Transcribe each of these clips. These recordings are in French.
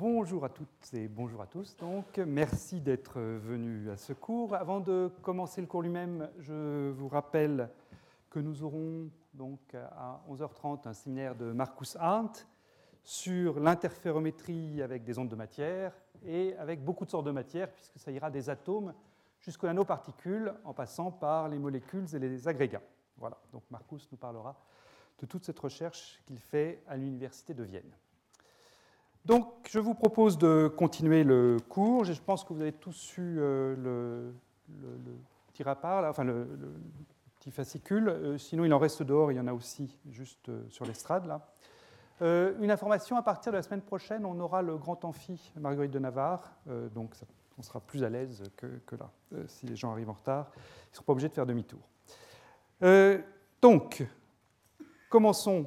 Bonjour à toutes et bonjour à tous. Donc, merci d'être venus à ce cours. Avant de commencer le cours lui-même, je vous rappelle que nous aurons donc à 11h30 un séminaire de Marcus Arndt sur l'interférométrie avec des ondes de matière et avec beaucoup de sortes de matière, puisque ça ira des atomes jusqu'aux nanoparticules en passant par les molécules et les agrégats. Voilà, donc Marcus nous parlera de toute cette recherche qu'il fait à l'Université de Vienne. Donc, je vous propose de continuer le cours. Je pense que vous avez tous eu euh, le, petit rapport, enfin le, petit fascicule. Euh, sinon, il en reste dehors. Il y en a aussi juste euh, sur l'estrade là. une information à partir de la semaine prochaine, on aura le grand amphi Marguerite de Navarre. donc, on sera plus à l'aise que, là. si les gens arrivent en retard, ils ne seront pas obligés de faire demi-tour. donc, commençons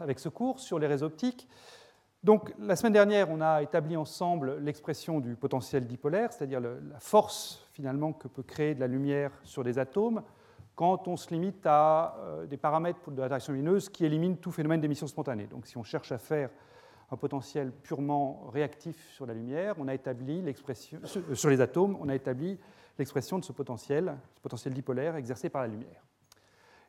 avec ce cours sur les réseaux optiques. Donc, la semaine dernière, on a établi ensemble l'expression du potentiel dipolaire, c'est-à-dire la force finalement que peut créer de la lumière sur des atomes quand on se limite à euh, des paramètres de l'interaction lumineuse qui éliminent tout phénomène d'émission spontanée. Donc, si on cherche à faire un potentiel purement réactif sur la lumière, on a établi l'expression euh, sur les atomes, on a établi l'expression de ce potentiel, ce potentiel dipolaire exercé par la lumière.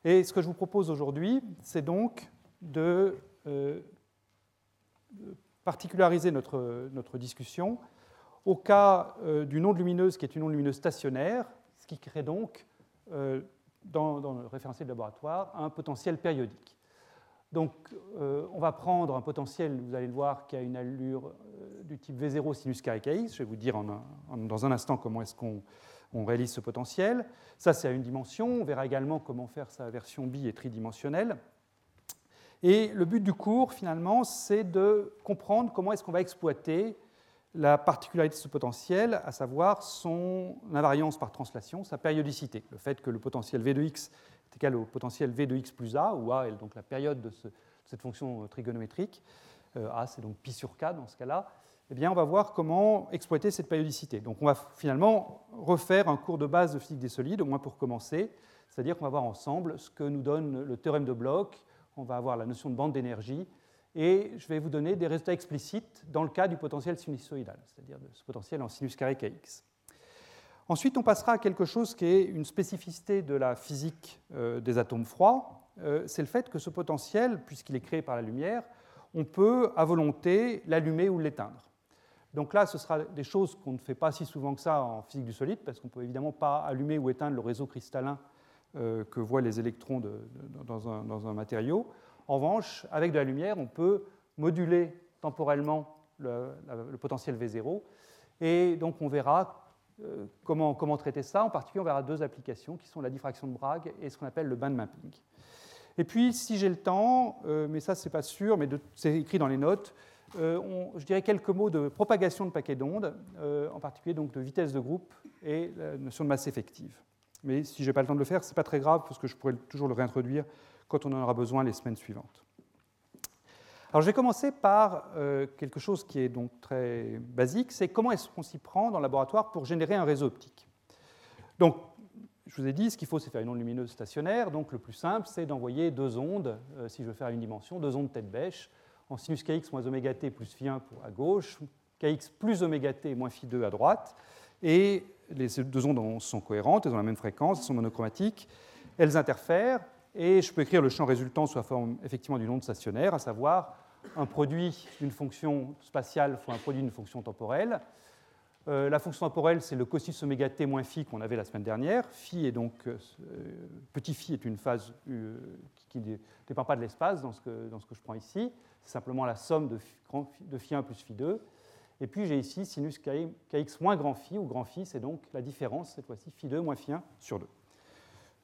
Et ce que je vous propose aujourd'hui, c'est donc de euh, particulariser notre, notre discussion au cas euh, d'une onde lumineuse qui est une onde lumineuse stationnaire, ce qui crée donc, euh, dans, le référentiel de laboratoire, un potentiel périodique. Donc, euh, on va prendre un potentiel, vous allez le voir, qui a une allure du type V0 sinus carré Je vais vous dire dans un instant comment est-ce qu'on on réalise ce potentiel. Ça, c'est à une dimension. On verra également comment faire sa version bi et tridimensionnelle. Et le but du cours, finalement, c'est de comprendre comment est-ce qu'on va exploiter la particularité de ce potentiel, à savoir son invariance par translation, sa périodicité, le fait que le potentiel V de x est égal au potentiel V de x plus A, où A est donc la période de, cette fonction trigonométrique, euh, A c'est donc pi sur k dans ce cas-là, eh bien on va voir comment exploiter cette périodicité. Donc on va finalement refaire un cours de base de physique des solides, au moins pour commencer, c'est-à-dire qu'on va voir ensemble ce que nous donne le théorème de Bloch, on va avoir la notion de bande d'énergie, et je vais vous donner des résultats explicites dans le cas du potentiel sinusoïdal, c'est-à-dire de ce potentiel en sinus carré kx. Ensuite, on passera à quelque chose qui est une spécificité de la physique euh, des atomes froids, euh, c'est le fait que ce potentiel, puisqu'il est créé par la lumière, on peut à volonté l'allumer ou l'éteindre. Donc là, ce sera des choses qu'on ne fait pas si souvent que ça en physique du solide, parce qu'on ne peut évidemment pas allumer ou éteindre le réseau cristallin que voient les électrons dans, un, matériau. En revanche, avec de la lumière, on peut moduler temporellement le, potentiel V0. Et donc on verra euh, comment, comment, traiter ça. En particulier, on verra deux applications qui sont la diffraction de Bragg et ce qu'on appelle le band mapping. Et puis, si j'ai le temps, euh, mais ça, c'est pas sûr, mais c'est écrit dans les notes, je dirais quelques mots de propagation de paquets d'ondes, en particulier donc de vitesse de groupe et la notion de masse effective. Mais si je n'ai pas le temps de le faire, ce n'est pas très grave, parce que je pourrais toujours le réintroduire quand on en aura besoin les semaines suivantes. Alors je vais commencer par euh, quelque chose qui est donc très basique, c'est comment est-ce qu'on s'y prend dans le laboratoire pour générer un réseau optique. Donc, je vous ai dit, ce qu'il faut, c'est faire une onde lumineuse stationnaire. Donc le plus simple, c'est d'envoyer deux ondes, euh, si je veux faire une dimension, deux ondes tête bêche, en sinus kx moins oméga t plus phi 1 pour à gauche, kx plus oméga t moins phi 2 à droite, et les deux ondes sont cohérentes, elles ont la même fréquence, elles sont monochromatiques, elles interfèrent, et je peux écrire le champ résultant sous la forme effectivement d'une onde stationnaire, à savoir un produit d'une fonction spatiale fois un produit d'une fonction temporelle. Euh, la fonction temporelle, c'est le cosinus oméga t moins phi qu'on avait la semaine dernière. Phi est donc, euh, petit phi est une phase euh, qui ne dépend pas de l'espace dans, ce que, dans ce que je prends ici. C'est simplement la somme de, de phi 1 plus phi 2. Et puis j'ai ici sinus kx moins grand phi, où grand phi, c'est donc la différence, cette fois-ci, phi 2 moins phi 1 sur 2.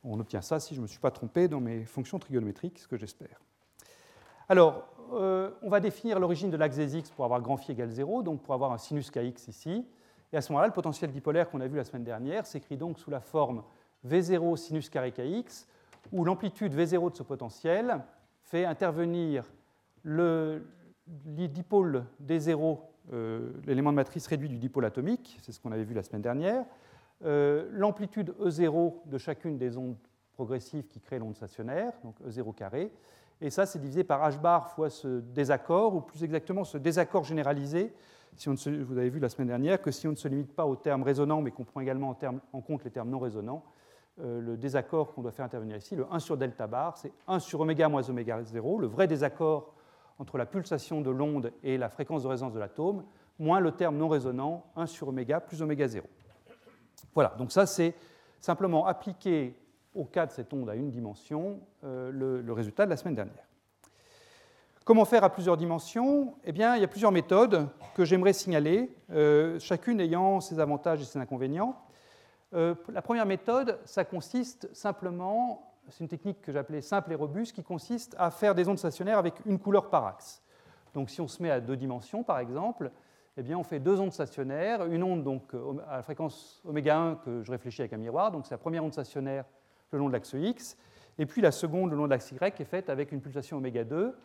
On obtient ça si je ne me suis pas trompé dans mes fonctions trigonométriques, ce que j'espère. Alors, euh, on va définir l'origine de l'axe des x pour avoir grand phi égale 0, donc pour avoir un sinus kx ici. Et à ce moment-là, le potentiel dipolaire qu'on a vu la semaine dernière s'écrit donc sous la forme v0 sinus carré kx, où l'amplitude v0 de ce potentiel fait intervenir le dipôle d0 euh, l'élément de matrice réduit du dipôle atomique, c'est ce qu'on avait vu la semaine dernière, euh, l'amplitude E0 de chacune des ondes progressives qui créent l'onde stationnaire, donc E0 carré, Et ça, c'est divisé par h bar fois ce désaccord, ou plus exactement ce désaccord généralisé, si on vous avez vu la semaine dernière que si on ne se limite pas aux termes résonants, mais qu'on prend également en, compte les termes non résonants, euh, le désaccord qu'on doit faire intervenir ici, le 1 sur delta bar, c'est 1 sur oméga moins oméga 0, le vrai désaccord entre la pulsation de l'onde et la fréquence de résonance de l'atome, moins le terme non résonant, 1 sur oméga plus oméga 0. Voilà, donc ça c'est simplement appliqué au cas de cette onde à une dimension, euh, le, résultat de la semaine dernière. Comment faire à plusieurs dimensions? Eh bien, il y a plusieurs méthodes que j'aimerais signaler, euh, chacune ayant ses avantages et ses inconvénients. Euh, la première méthode, ça consiste simplement, c'est une technique que j'appelais simple et robuste, qui consiste à faire des ondes stationnaires avec une couleur par axe. Donc si on se met à deux dimensions, par exemple, eh on fait deux ondes stationnaires, une onde donc, à la fréquence oméga 1 que je réfléchis avec un miroir, donc c'est la première onde stationnaire le long de l'axe X, et puis la seconde le long de l'axe Y est faite avec une pulsation oméga 2.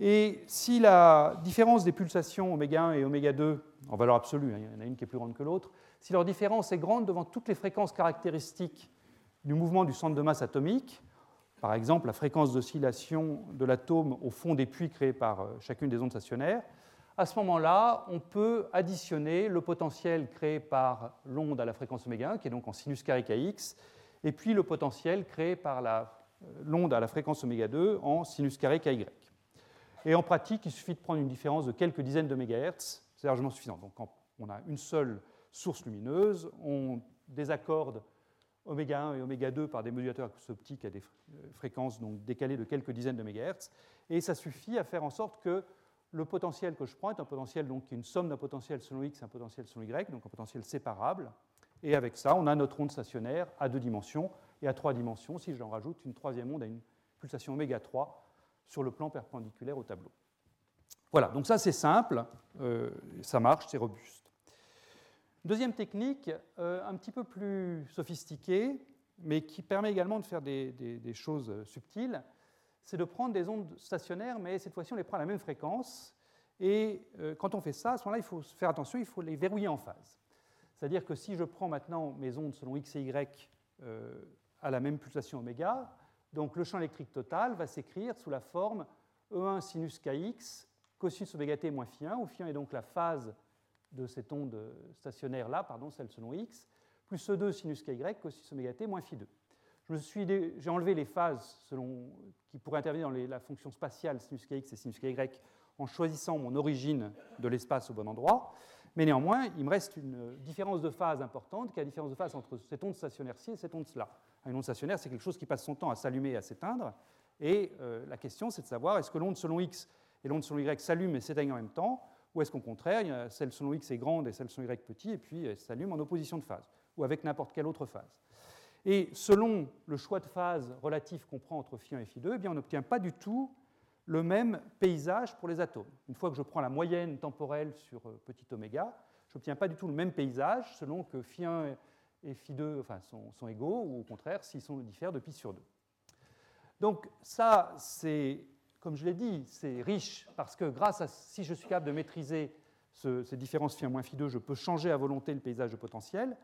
Et si la différence des pulsations oméga 1 et oméga 2, en valeur absolue, hein, il y en a une qui est plus grande que l'autre, si leur différence est grande devant toutes les fréquences caractéristiques du mouvement du centre de masse atomique, par exemple la fréquence d'oscillation de l'atome au fond des puits créés par euh, chacune des ondes stationnaires, à ce moment-là, on peut additionner le potentiel créé par l'onde à la fréquence oméga 1, qui est donc en sinus carré kx, et puis le potentiel créé par euh, l'onde à la fréquence oméga 2 en sinus carré ky. Et en pratique, il suffit de prendre une différence de quelques dizaines de mégahertz, c'est largement suffisant. Donc quand on a une seule source lumineuse, on désaccorde oméga 1 et oméga 2 par des modulateurs optiques à des euh, fréquences donc décalées de quelques dizaines de mégahertz, et ça suffit à faire en sorte que le potentiel que je prends est un potentiel donc, qui est une somme d'un potentiel selon x et un potentiel selon y, donc un potentiel séparable, et avec ça, on a notre onde stationnaire à deux dimensions et à trois dimensions, si j'en rajoute une troisième onde à une pulsation oméga 3 sur le plan perpendiculaire au tableau. Voilà, donc ça c'est simple, euh, ça marche, c'est robuste. Deuxième technique, euh, un petit peu plus sophistiquée, mais qui permet également de faire des, choses subtiles, c'est de prendre des ondes stationnaires, mais cette fois-ci on les prend à la même fréquence. Et euh, quand on fait ça, à ce moment-là, il faut faire attention, il faut les verrouiller en phase. C'est-à-dire que si je prends maintenant mes ondes selon x et y euh, à la même pulsation oméga, donc le champ électrique total va s'écrire sous la forme E1 sinus kx cosinus oméga t moins phi 1, où phi 1 est donc la phase de cette onde stationnaire-là, pardon, celle selon x, plus E2 sinus ky cosinus oméga t moins phi 2. J'ai enlevé les phases selon, qui pourraient intervenir dans la fonction spatiale sinus kx et sinus ky en choisissant mon origine de l'espace au bon endroit. Mais néanmoins, il me reste une différence de phase importante, qui est la différence de phase entre cette onde stationnaire-ci et cette onde-là. Une onde stationnaire, c'est quelque chose qui passe son temps à s'allumer et à s'éteindre. Et euh, la question, c'est de savoir est-ce que l'onde selon x et l'onde selon y s'allument et s'éteignent en même temps, ou est-ce qu'au contraire, celle selon x est grande et celle selon y petit, et puis elle s'allume en opposition de phase, ou avec n'importe quelle autre phase. Et selon le choix de phase relatif qu'on prend entre phi 1 et phi 2, eh bien, on n'obtient pas du tout le même paysage pour les atomes. Une fois que je prends la moyenne temporelle sur euh, petit oméga, je n'obtiens pas du tout le même paysage selon que phi1 et phi2 enfin, sont, égaux, ou au contraire, s'ils sont diffèrent de pi sur 2. Donc ça, c'est, comme je l'ai dit, c'est riche, parce que grâce à, si je suis capable de maîtriser ces différences phi1 moins phi2, je peux changer à volonté le paysage de potentiel.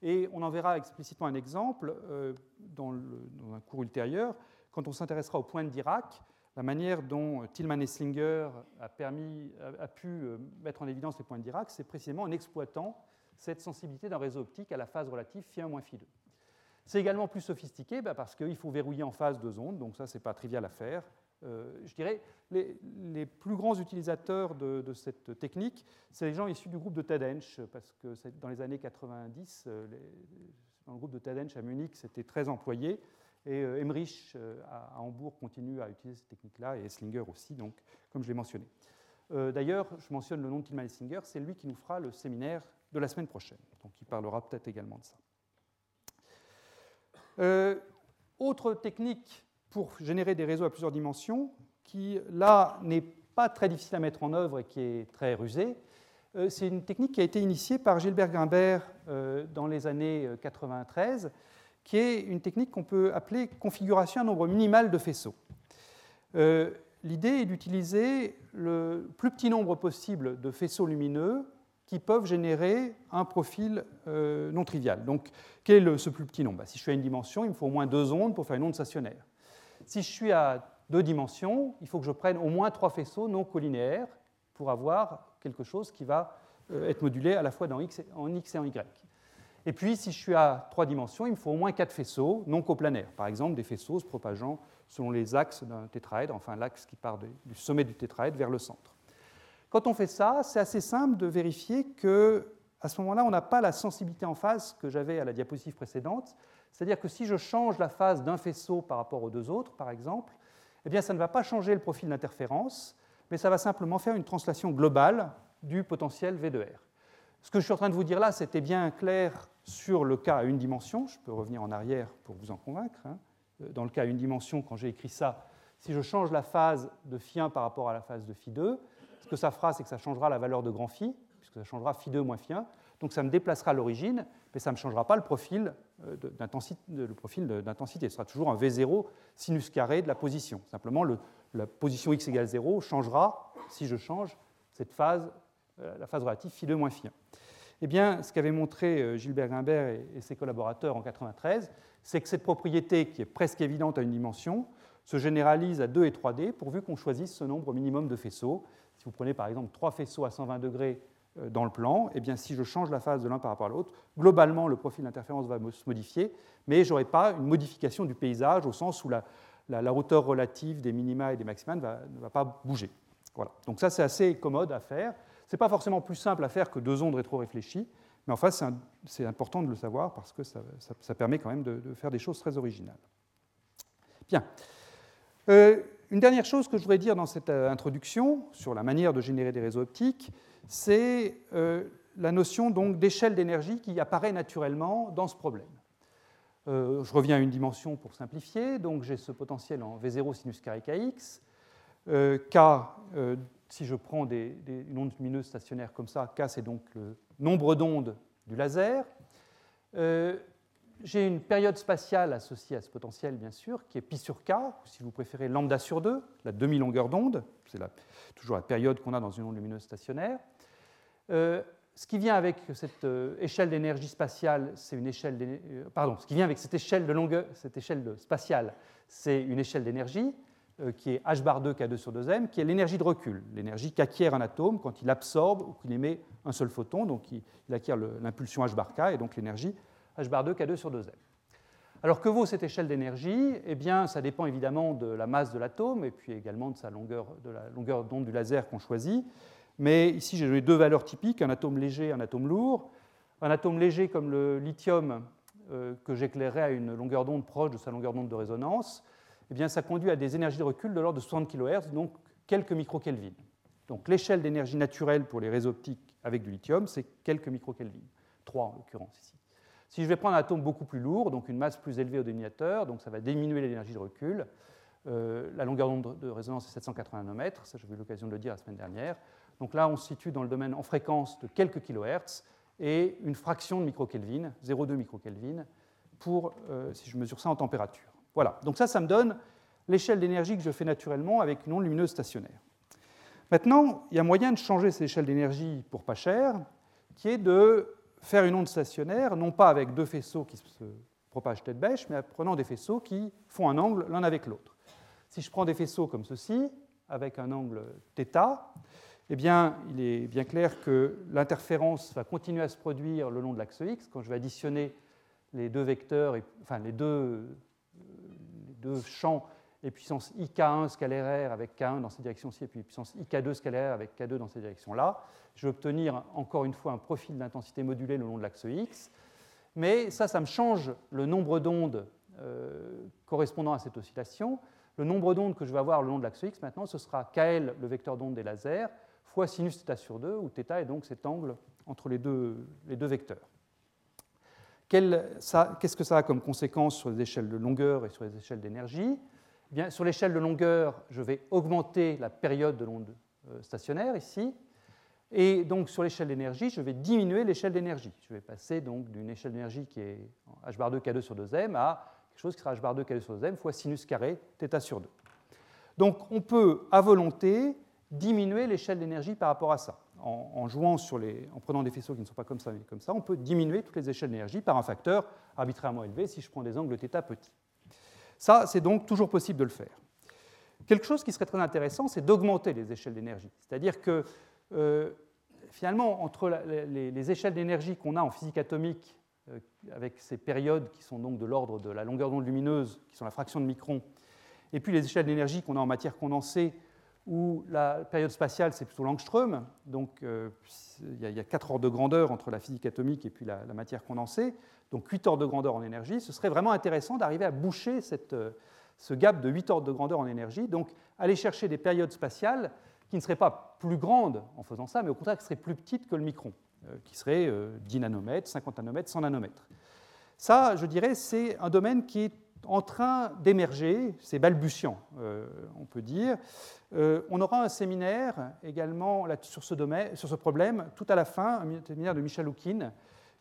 Et on en verra explicitement un exemple euh, dans, un cours ultérieur, quand on s'intéressera au point de Dirac, la manière dont Tillman et Slinger a, permis, a, pu euh, mettre en évidence les points de Dirac, c'est précisément en exploitant cette sensibilité d'un réseau optique à la phase relative φ1 moins φ2. C'est également plus sophistiqué bah, parce qu'il faut verrouiller en phase deux ondes, donc ça, ce n'est pas trivial à faire. Euh, je dirais les, les, plus grands utilisateurs de, cette technique, c'est les gens issus du groupe de Tadench, parce que dans les années 90, euh, dans le groupe de Tadench à Munich, c'était très employé. Et euh, Emmerich euh, à Hambourg continue à utiliser cette technique-là, et Esslinger aussi, donc, comme je l'ai mentionné. D'ailleurs, je mentionne le nom de Tillman Esslinger, c'est lui qui nous fera le séminaire de la semaine prochaine, donc il parlera peut-être également de ça. autre technique pour générer des réseaux à plusieurs dimensions, qui là n'est pas très difficile à mettre en œuvre et qui est très rusée, c'est une technique qui a été initiée par Gilbert Grimbert dans les années 93 qui est une technique qu'on peut appeler configuration à nombre minimal de faisceaux. Euh, l'idée est d'utiliser le plus petit nombre possible de faisceaux lumineux qui peuvent générer un profil euh, non trivial. Donc, quel est ce plus petit nombre? Bah, Si je suis à une dimension, il me faut au moins deux ondes pour faire une onde stationnaire. Si je suis à deux dimensions, il faut que je prenne au moins trois faisceaux non collinéaires pour avoir quelque chose qui va euh, être modulé à la fois en X et en Y. Et puis, si je suis à trois dimensions, il me faut au moins quatre faisceaux non coplanaires. Par exemple, des faisceaux se propageant selon les axes d'un tétraèdre, enfin l'axe qui part du sommet du tétraèdre vers le centre. Quand on fait ça, c'est assez simple de vérifier que à ce moment-là, on n'a pas la sensibilité en phase que j'avais à la diapositive précédente. C'est-à-dire que si je change la phase d'un faisceau par rapport aux deux autres, par exemple, eh bien, ça ne va pas changer le profil d'interférence, mais ça va simplement faire une translation globale du potentiel V de R. Ce que je suis en train de vous dire là, c'était bien clair sur le cas à une dimension. Je peux revenir en arrière pour vous en convaincre. Hein. Dans le cas à une dimension, quand j'ai écrit ça, si je change la phase de phi1 par rapport à la phase de phi2, ce que ça fera, c'est que ça changera la valeur de grand phi, puisque ça changera phi2 moins phi1. Donc ça me déplacera l'origine, mais ça ne changera pas le profil euh, d'intensité. Ce sera toujours un V0 sinus carré de la position. Simplement, la position x égale 0 changera si je change cette phase, euh, la phase relative phi2 moins phi1. Eh bien, ce qu'avait montré euh, Gilbert Gimbert et ses collaborateurs en 1993, c'est que cette propriété, qui est presque évidente à une dimension, se généralise à 2 et 3D pourvu qu'on choisisse ce nombre minimum de faisceaux. Si vous prenez par exemple trois faisceaux à 120 degrés dans le plan, eh bien, si je change la phase de l'un par rapport à l'autre, globalement, le profil d'interférence va se modifier, mais je n'aurai pas une modification du paysage au sens où la, hauteur relative des minima et des maxima ne va, pas bouger. Voilà. Donc ça, c'est assez commode à faire. Ce n'est pas forcément plus simple à faire que deux ondes rétro-réfléchies, mais enfin, c'est important de le savoir parce que ça, permet quand même de, faire des choses très originales. Bien. Euh, une dernière chose que je voudrais dire dans cette euh, introduction sur la manière de générer des réseaux optiques, c'est euh, la notion donc d'échelle d'énergie qui apparaît naturellement dans ce problème. Euh, je reviens à une dimension pour simplifier. Donc j'ai ce potentiel en V0 sinus carré kx. Euh, K, si je prends des, une onde lumineuse stationnaire comme ça, K c'est donc le nombre d'ondes du laser. j'ai une période spatiale associée à ce potentiel, bien sûr, qui est pi sur k, ou si vous préférez lambda sur 2, la demi-longueur d'onde. C'est toujours la période qu'on a dans une onde lumineuse stationnaire. Euh, ce qui vient avec cette euh, échelle d'énergie spatiale, c'est une échelle euh, pardon, ce qui vient avec cette échelle de longueur, cette échelle spatiale, c'est une échelle d'énergie qui est h bar 2 k2 sur 2m, qui est l'énergie de recul, l'énergie qu'acquiert un atome quand il absorbe ou qu'il émet un seul photon, donc il, acquiert l'impulsion h bar k et donc l'énergie h bar 2 k2 sur 2m. Alors que vaut cette échelle d'énergie? Eh bien, ça dépend évidemment de la masse de l'atome et puis également de, sa longueur, de la longueur d'onde du laser qu'on choisit. Mais ici, j'ai donné deux valeurs typiques, un atome léger et un atome lourd. Un atome léger comme le lithium, euh, que j'éclairerais à une longueur d'onde proche de sa longueur d'onde de résonance, eh bien, ça conduit à des énergies de recul de l'ordre de 60 kHz, donc quelques microkelvin. Donc l'échelle d'énergie naturelle pour les réseaux optiques avec du lithium, c'est quelques microkelvin, 3 en l'occurrence ici. Si je vais prendre un atome beaucoup plus lourd, donc une masse plus élevée au dénominateur, donc ça va diminuer l'énergie de recul, euh, la longueur d'onde de résonance est 780 nanomètres, ça j'ai eu l'occasion de le dire la semaine dernière. Donc là, on se situe dans le domaine en fréquence de quelques kilohertz et une fraction de microkelvin, 0,2 microkelvin, pour, euh, si je mesure ça en température. Voilà, donc ça, ça me donne l'échelle d'énergie que je fais naturellement avec une onde lumineuse stationnaire. Maintenant, il y a moyen de changer cette échelle d'énergie pour pas cher, qui est de faire une onde stationnaire, non pas avec deux faisceaux qui se propagent tête bêche, mais en prenant des faisceaux qui font un angle l'un avec l'autre. Si je prends des faisceaux comme ceci, avec un angle θ, eh bien, il est bien clair que l'interférence va continuer à se produire le long de l'axe X. Quand je vais additionner les deux vecteurs, enfin les deux, champs et puissance IK1 scalaire avec K1 dans cette direction-ci, et puis puissance IK2 scalaire avec K2 dans cette direction-là, je vais obtenir encore une fois un profil d'intensité modulé le long de l'axe X. Mais ça, ça me change le nombre d'ondes euh, correspondant à cette oscillation. Le nombre d'ondes que je vais avoir le long de l'axe X, maintenant, ce sera KL, le vecteur d'onde des lasers, fois sinus θ sur 2, où θ est donc cet angle entre les deux, les deux vecteurs. Qu'est-ce que ça a comme conséquence sur les échelles de longueur et sur les échelles d'énergie eh Bien, Sur l'échelle de longueur, je vais augmenter la période de l'onde euh, stationnaire ici, et donc sur l'échelle d'énergie, je vais diminuer l'échelle d'énergie. Je vais passer donc d'une échelle d'énergie qui est h bar 2 k2 sur 2m à quelque chose qui sera h bar 2 k2 sur 2m fois sinus carré θ sur 2. Donc on peut à volonté diminuer l'échelle d'énergie par rapport à ça. En, jouant sur les, en prenant des faisceaux qui ne sont pas comme ça, comme ça, on peut diminuer toutes les échelles d'énergie par un facteur arbitrairement élevé si je prends des angles θ petits. Ça, c'est donc toujours possible de le faire. Quelque chose qui serait très intéressant, c'est d'augmenter les échelles d'énergie. C'est-à-dire que euh, finalement, entre les, échelles d'énergie qu'on a en physique atomique, euh, avec ces périodes qui sont donc de l'ordre de la longueur d'onde lumineuse, qui sont la fraction de micron, et puis les échelles d'énergie qu'on a en matière condensée, où la période spatiale, c'est plutôt l'angstrom, donc euh, il y, a 4 ordres de grandeur entre la physique atomique et puis la, matière condensée, donc 8 ordres de grandeur en énergie, ce serait vraiment intéressant d'arriver à boucher cette, ce gap de 8 ordres de grandeur en énergie, donc aller chercher des périodes spatiales qui ne seraient pas plus grandes en faisant ça, mais au contraire qui seraient plus petites que le micron, euh, qui seraient 10 euh, nanomètres, 50 nanomètres, 100 nanomètres. Ça, je dirais, c'est un domaine qui est en train d'émerger, c'est balbutiant, euh, on peut dire. on aura un séminaire également sur, ce domaine, sur ce problème tout à la fin, un séminaire de Michel Houkin,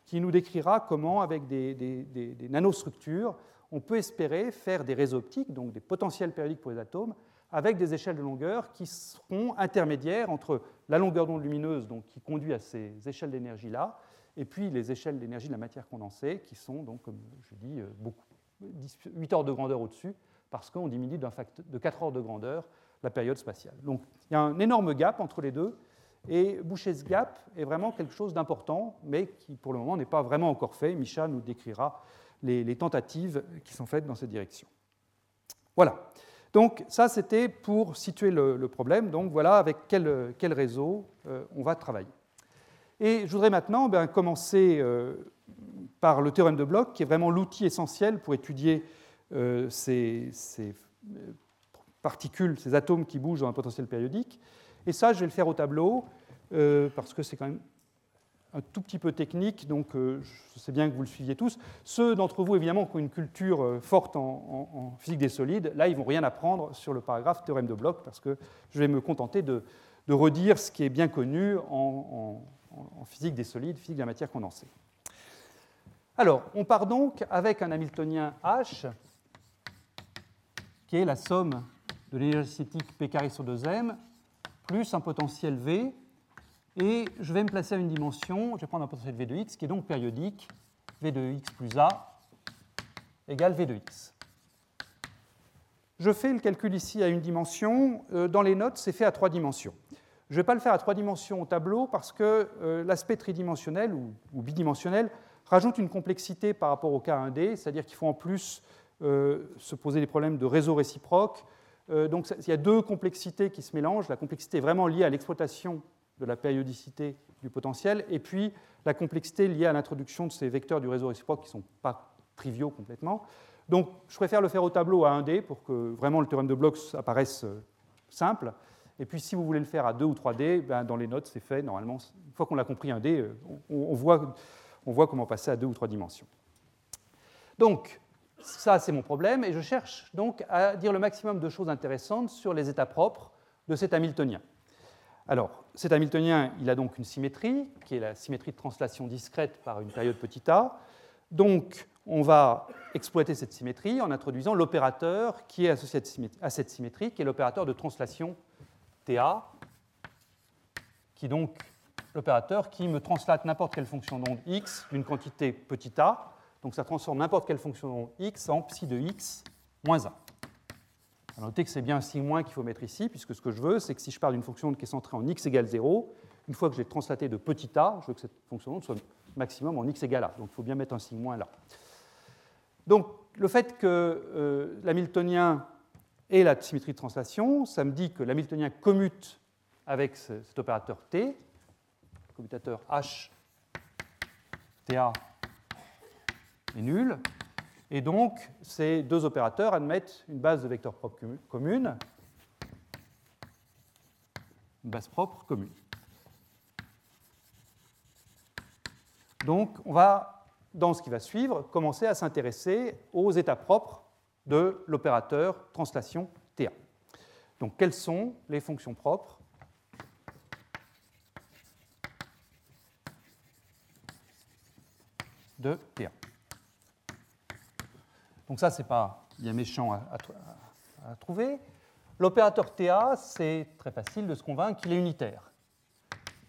qui nous décrira comment, avec des, des nanostructures, on peut espérer faire des réseaux optiques, donc des potentiels périodiques pour les atomes, avec des échelles de longueur qui seront intermédiaires entre la longueur d'onde lumineuse donc, qui conduit à ces échelles d'énergie-là, et puis les échelles d'énergie de la matière condensée, qui sont, donc, comme je dis, euh, beaucoup, 8 ordres de grandeur au-dessus, parce qu'on diminue de 4 ordres de grandeur la période spatiale. Donc il y a un énorme gap entre les deux, et boucher ce gap est vraiment quelque chose d'important, mais qui pour le moment n'est pas vraiment encore fait. Micha nous décrira les, tentatives qui sont faites dans cette direction. Voilà. Donc ça, c'était pour situer le, problème. Donc voilà avec quel, réseau euh, on va travailler. Et je voudrais maintenant ben, commencer euh, par le théorème de Bloch, qui est vraiment l'outil essentiel pour étudier euh, ces, ces, particules, ces atomes qui bougent dans un potentiel périodique. Et ça, je vais le faire au tableau, parce que c'est quand même un tout petit peu technique, donc euh, je sais bien que vous le suiviez tous. Ceux d'entre vous, évidemment, qui ont une culture euh, forte en, physique des solides, là, ils ne vont rien apprendre sur le paragraphe théorème de Bloch, parce que je vais me contenter de, redire ce qui est bien connu en, physique des solides, physique de la matière condensée. Alors, on part donc avec un Hamiltonien H, qui est la somme de l'énergie cinétique P carré sur 2m, plus un potentiel V, et je vais me placer à une dimension, je vais prendre un potentiel V de x qui est donc périodique, V de x plus A égale V de x. Je fais le calcul ici à une dimension. Euh, dans les notes, c'est fait à trois dimensions. Je ne vais pas le faire à trois dimensions au tableau parce que euh, l'aspect tridimensionnel ou, bidimensionnel rajoute une complexité par rapport au cas 1D, c'est-à-dire qu'il faut en plus euh, se poser des problèmes de réseau réciproque. donc il y a deux complexités qui se mélangent. La complexité vraiment liée à l'exploitation de la périodicité du potentiel, et puis la complexité liée à l'introduction de ces vecteurs du réseau réciproque qui ne sont pas triviaux complètement. Donc je préfère le faire au tableau à 1D pour que vraiment le théorème de Bloch apparaisse euh, simple. Et puis si vous voulez le faire à 2 ou 3D, ben, dans les notes c'est fait normalement. Une fois qu'on a compris 1D, euh, on, voit, on voit comment passer à 2 ou 3 dimensions. Donc ça c'est mon problème, et je cherche donc à dire le maximum de choses intéressantes sur les états propres de cet Hamiltonien. Alors, cet Hamiltonien, il a donc une symétrie, qui est la symétrie de translation discrète par une période petit a. Donc, on va exploiter cette symétrie en introduisant l'opérateur qui est associé à cette symétrie, qui est l'opérateur de translation TA, qui donc l'opérateur qui me translate n'importe quelle fonction d'onde x d'une quantité petit a. Donc ça transforme n'importe quelle fonction d'onde x en psi de x moins 1. Notez que c'est bien un moins qu'il faut mettre ici, puisque ce que je veux, c'est que si je pars d'une fonction qui est centrée en x égale 0, une fois que je l'ai translaté de petit a, je veux que cette fonction soit maximum en x égale a. Donc il faut bien mettre un signe moins là. Donc le fait que euh, l'hamiltonien ait la symétrie de translation, ça me dit que l'hamiltonien commute avec cet opérateur t, commutateur h, ta est nul, et donc, ces deux opérateurs admettent une base de vecteurs propres commune, une base propre commune. Donc, on va, dans ce qui va suivre, commencer à s'intéresser aux états propres de l'opérateur translation TA. Donc, quelles sont les fonctions propres donc ça, c'est pas bien méchant à, trouver. L'opérateur TA, c'est très facile de se convaincre qu'il est unitaire.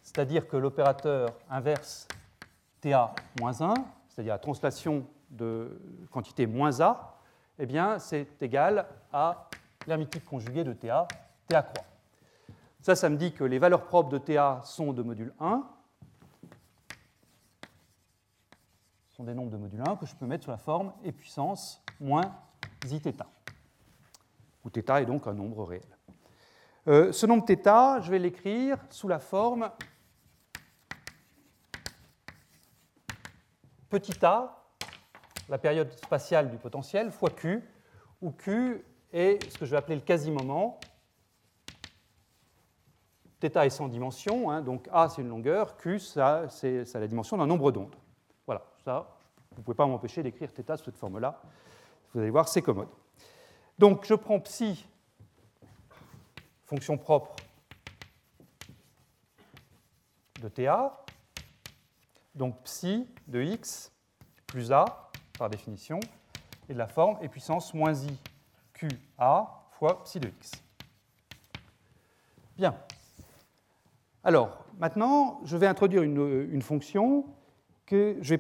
C'est-à-dire que l'opérateur inverse TA moins 1, c'est-à-dire la translation de quantité moins A, eh bien, c'est égal à l'hermitique conjuguée de TA, TA croix. Ça, ça me dit que les valeurs propres de TA sont de module 1, sont des nombres de module 1 que je peux mettre sous la forme e puissance moins iθ, où θ est donc un nombre réel. Euh, ce nombre θ, je vais l'écrire sous la forme petit a, la période spatiale du potentiel, fois q, où q est ce que je vais appeler le quasi-moment. θ est sans dimension, hein, donc a c'est une longueur, q ça, c'est la dimension d'un nombre d'ondes. Ça, vous ne pouvez pas m'empêcher d'écrire θ sous cette forme-là. Vous allez voir, c'est commode. Donc je prends psi fonction propre de TA, donc psi de x plus a, par définition, et de la forme et puissance moins i qa fois psi de x. Bien. Alors, maintenant, je vais introduire une, fonction que je vais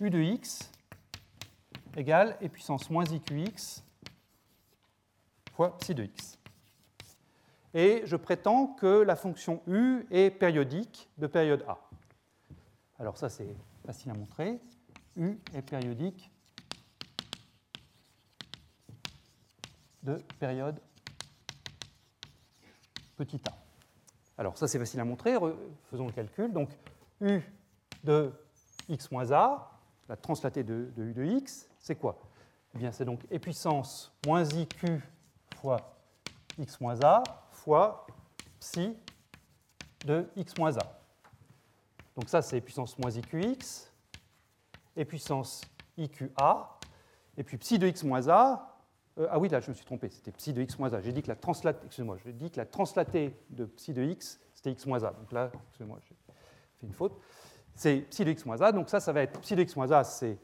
u de x égale e puissance moins iqx fois psi de x. Et je prétends que la fonction u est périodique de période A. Alors ça, c'est facile à montrer. u est périodique de période petit a. Alors ça, c'est facile à montrer. Faisons le calcul. Donc u de x moins a, la translatée de, u de x, c'est quoi? Eh bien, c'est donc e puissance moins iq fois x moins a fois psi de x moins a. Donc ça, c'est puissance moins iqx, et puissance iqa, et puis psi de x moins a. Euh, ah oui, là, je me suis trompé, c'était psi de x moins a. J'ai dit que la translatée, excusez-moi, j'ai dit que la translatée de psi de x, c'était x moins a. Donc là, excusez-moi, j'ai fait une faute. C'est psi de x moins a, donc ça, ça va être psi de x moins a, c'est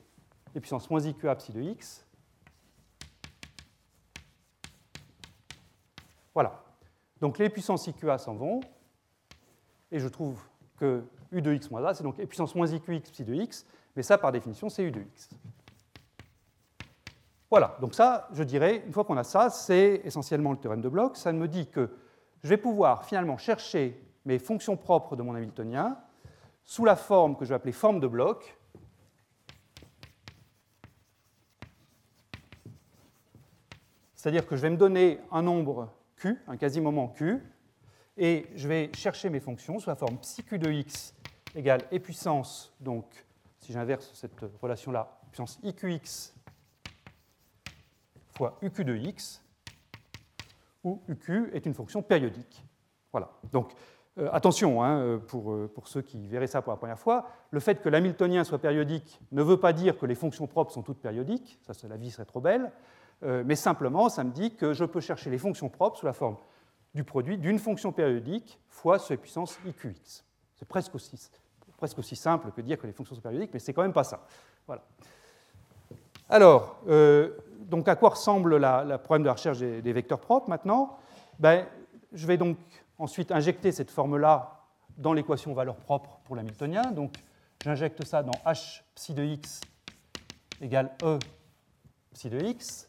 et puissance moins iqa psi de x. Voilà. Donc les puissances IQA s'en vont, et je trouve que U de x moins A, c'est donc E puissance moins IQX psi de x, mais ça, par définition, c'est U de x. Voilà, donc ça, je dirais, une fois qu'on a ça, c'est essentiellement le théorème de Bloch. Ça me dit que je vais pouvoir finalement chercher mes fonctions propres de mon Hamiltonien sous la forme que je vais appeler forme de Bloch, c'est-à-dire que je vais me donner un nombre Q, un quasi-moment Q, et je vais chercher mes fonctions sous la forme psi Q de x égale e puissance, donc si j'inverse cette relation-là, puissance iqx fois uq de x, où uq est une fonction périodique. Voilà. Donc, euh, attention, hein, pour, euh, pour, ceux qui verraient ça pour la première fois, le fait que l'hamiltonien soit périodique ne veut pas dire que les fonctions propres sont toutes périodiques, ça, la vie serait trop belle. Euh, mais simplement, ça me dit que je peux chercher les fonctions propres sous la forme du produit d'une fonction périodique fois ce puissance iqx. C'est presque aussi, presque aussi simple que dire que les fonctions sont périodiques, mais c'est quand même pas ça. Voilà. Alors, euh, donc à quoi ressemble le problème de la recherche des, vecteurs propres maintenant? Ben, Je vais donc ensuite injecter cette forme-là dans l'équation valeur propre pour l'hamiltonien. Donc j'injecte ça dans h psi de x égale e psi de x.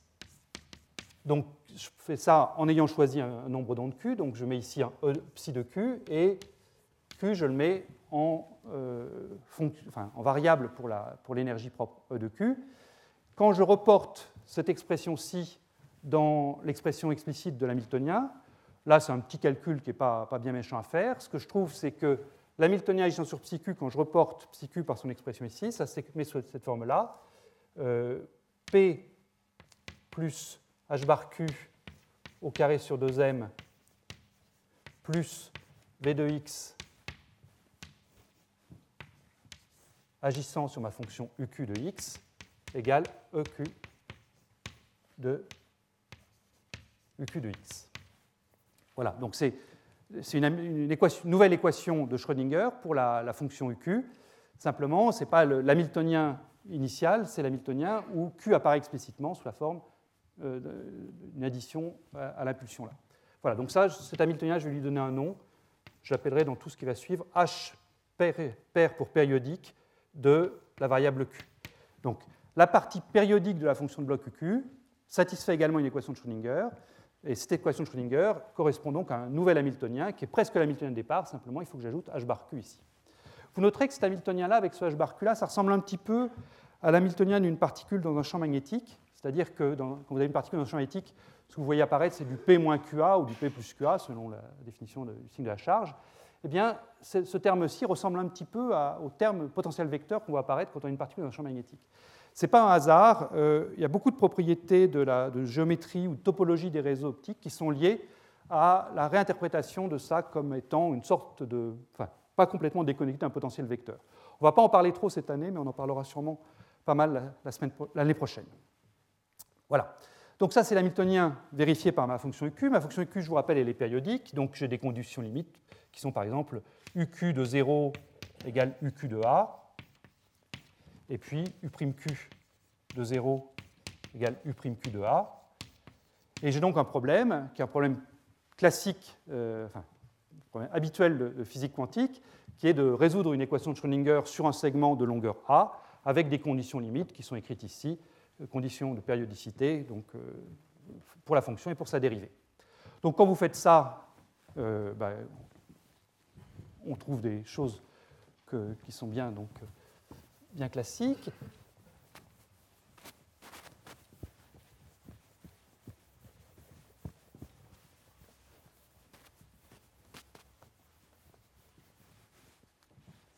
Donc, je fais ça en ayant choisi un nombre d'ondes Q. Donc, je mets ici un E psi de Q et Q, je le mets en, euh, variable pour l'énergie propre E de Q. Quand je reporte cette expression-ci dans l'expression explicite de l'Hamiltonien, là, c'est un petit calcul qui n'est pas, pas, bien méchant à faire. Ce que je trouve, c'est que l'Hamiltonien agissant sur psi Q, quand je reporte psi Q par son expression ici, ça met sous cette forme-là. Euh, P plus h bar q au carré sur 2m plus v de x agissant sur ma fonction uq de x égale eq de uq de x. Voilà, donc c'est une, nouvelle équation de Schrödinger pour la, fonction uq. Simplement, ce n'est pas l'hamiltonien initial, c'est l'hamiltonien où q apparaît explicitement sous la forme euh, une addition à, l'impulsion là. Voilà, donc ça, cet Hamiltonien, je vais lui donner un nom. Je l'appellerai dans tout ce qui va suivre H pair pour périodique de la variable Q. Donc la partie périodique de la fonction de bloc UQ satisfait également une équation de Schrödinger, et cette équation de Schrödinger correspond donc à un nouvel Hamiltonien qui est presque l'Hamiltonien de départ, simplement il faut que j'ajoute h bar q ici. Vous noterez que cet Hamiltonien-là, avec ce h bar q là, ça ressemble un petit peu à l'Hamiltonien d'une particule dans un champ magnétique, c'est-à-dire que quand vous avez une particule dans un champ magnétique, ce que vous voyez apparaître, c'est du P moins QA ou du P plus QA, selon la définition du signe de la charge. Eh bien, ce terme-ci ressemble un petit peu au terme potentiel vecteur qu'on voit apparaître quand on a une particule dans un champ magnétique. Ce n'est pas un hasard, euh, il y a beaucoup de propriétés de, la, géométrie ou de topologie des réseaux optiques qui sont liées à la réinterprétation de ça comme étant une sorte de, enfin, pas complètement déconnecté d'un potentiel vecteur. On ne va pas en parler trop cette année, mais on en parlera sûrement pas mal l'année prochaine. Voilà. Donc ça, c'est l'hamiltonien vérifié par ma fonction UQ. Ma fonction UQ, je vous rappelle, elle est périodique, donc j'ai des conditions limites qui sont par exemple UQ de 0 égale UQ de A, et puis U'Q de 0 égale U'Q de A. Et j'ai donc un problème, qui est un problème classique, euh, enfin, problème habituel de, physique quantique, qui est de résoudre une équation de Schrödinger sur un segment de longueur A, avec des conditions limites qui sont écrites ici, euh, conditions de périodicité donc, euh, pour la fonction et pour sa dérivée. Donc quand vous faites ça, bah, on trouve des choses qui sont bien donc, bien classique.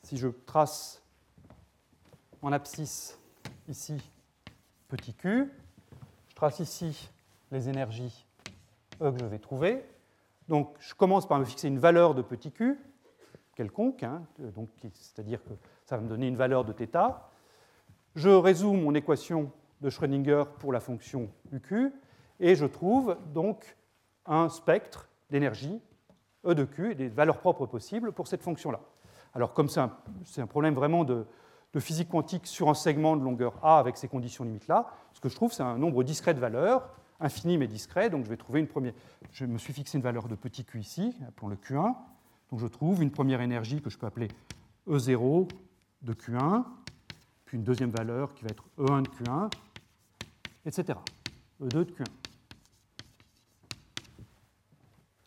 Si je trace en abscisse ici petit q, je trace ici les énergies E que je vais trouver. Donc je commence par me fixer une valeur de petit q quelconque, hein, c'est-à-dire que ça va me donner une valeur de θ. Je résous mon équation de Schrödinger pour la fonction UQ et je trouve donc un spectre d'énergie E de Q et des valeurs propres possibles pour cette fonction-là. Alors comme c'est un, problème vraiment de, physique quantique sur un segment de longueur A avec ces conditions limites-là, ce que je trouve c'est un nombre discret de valeurs, infini mais discret, donc je vais trouver une première... Je me suis fixé une valeur de petit q ici, appelons le Q1, donc je trouve une première énergie que je peux appeler E0 de Q1, puis une deuxième valeur qui va être E1 de Q1, etc. E2 de Q1.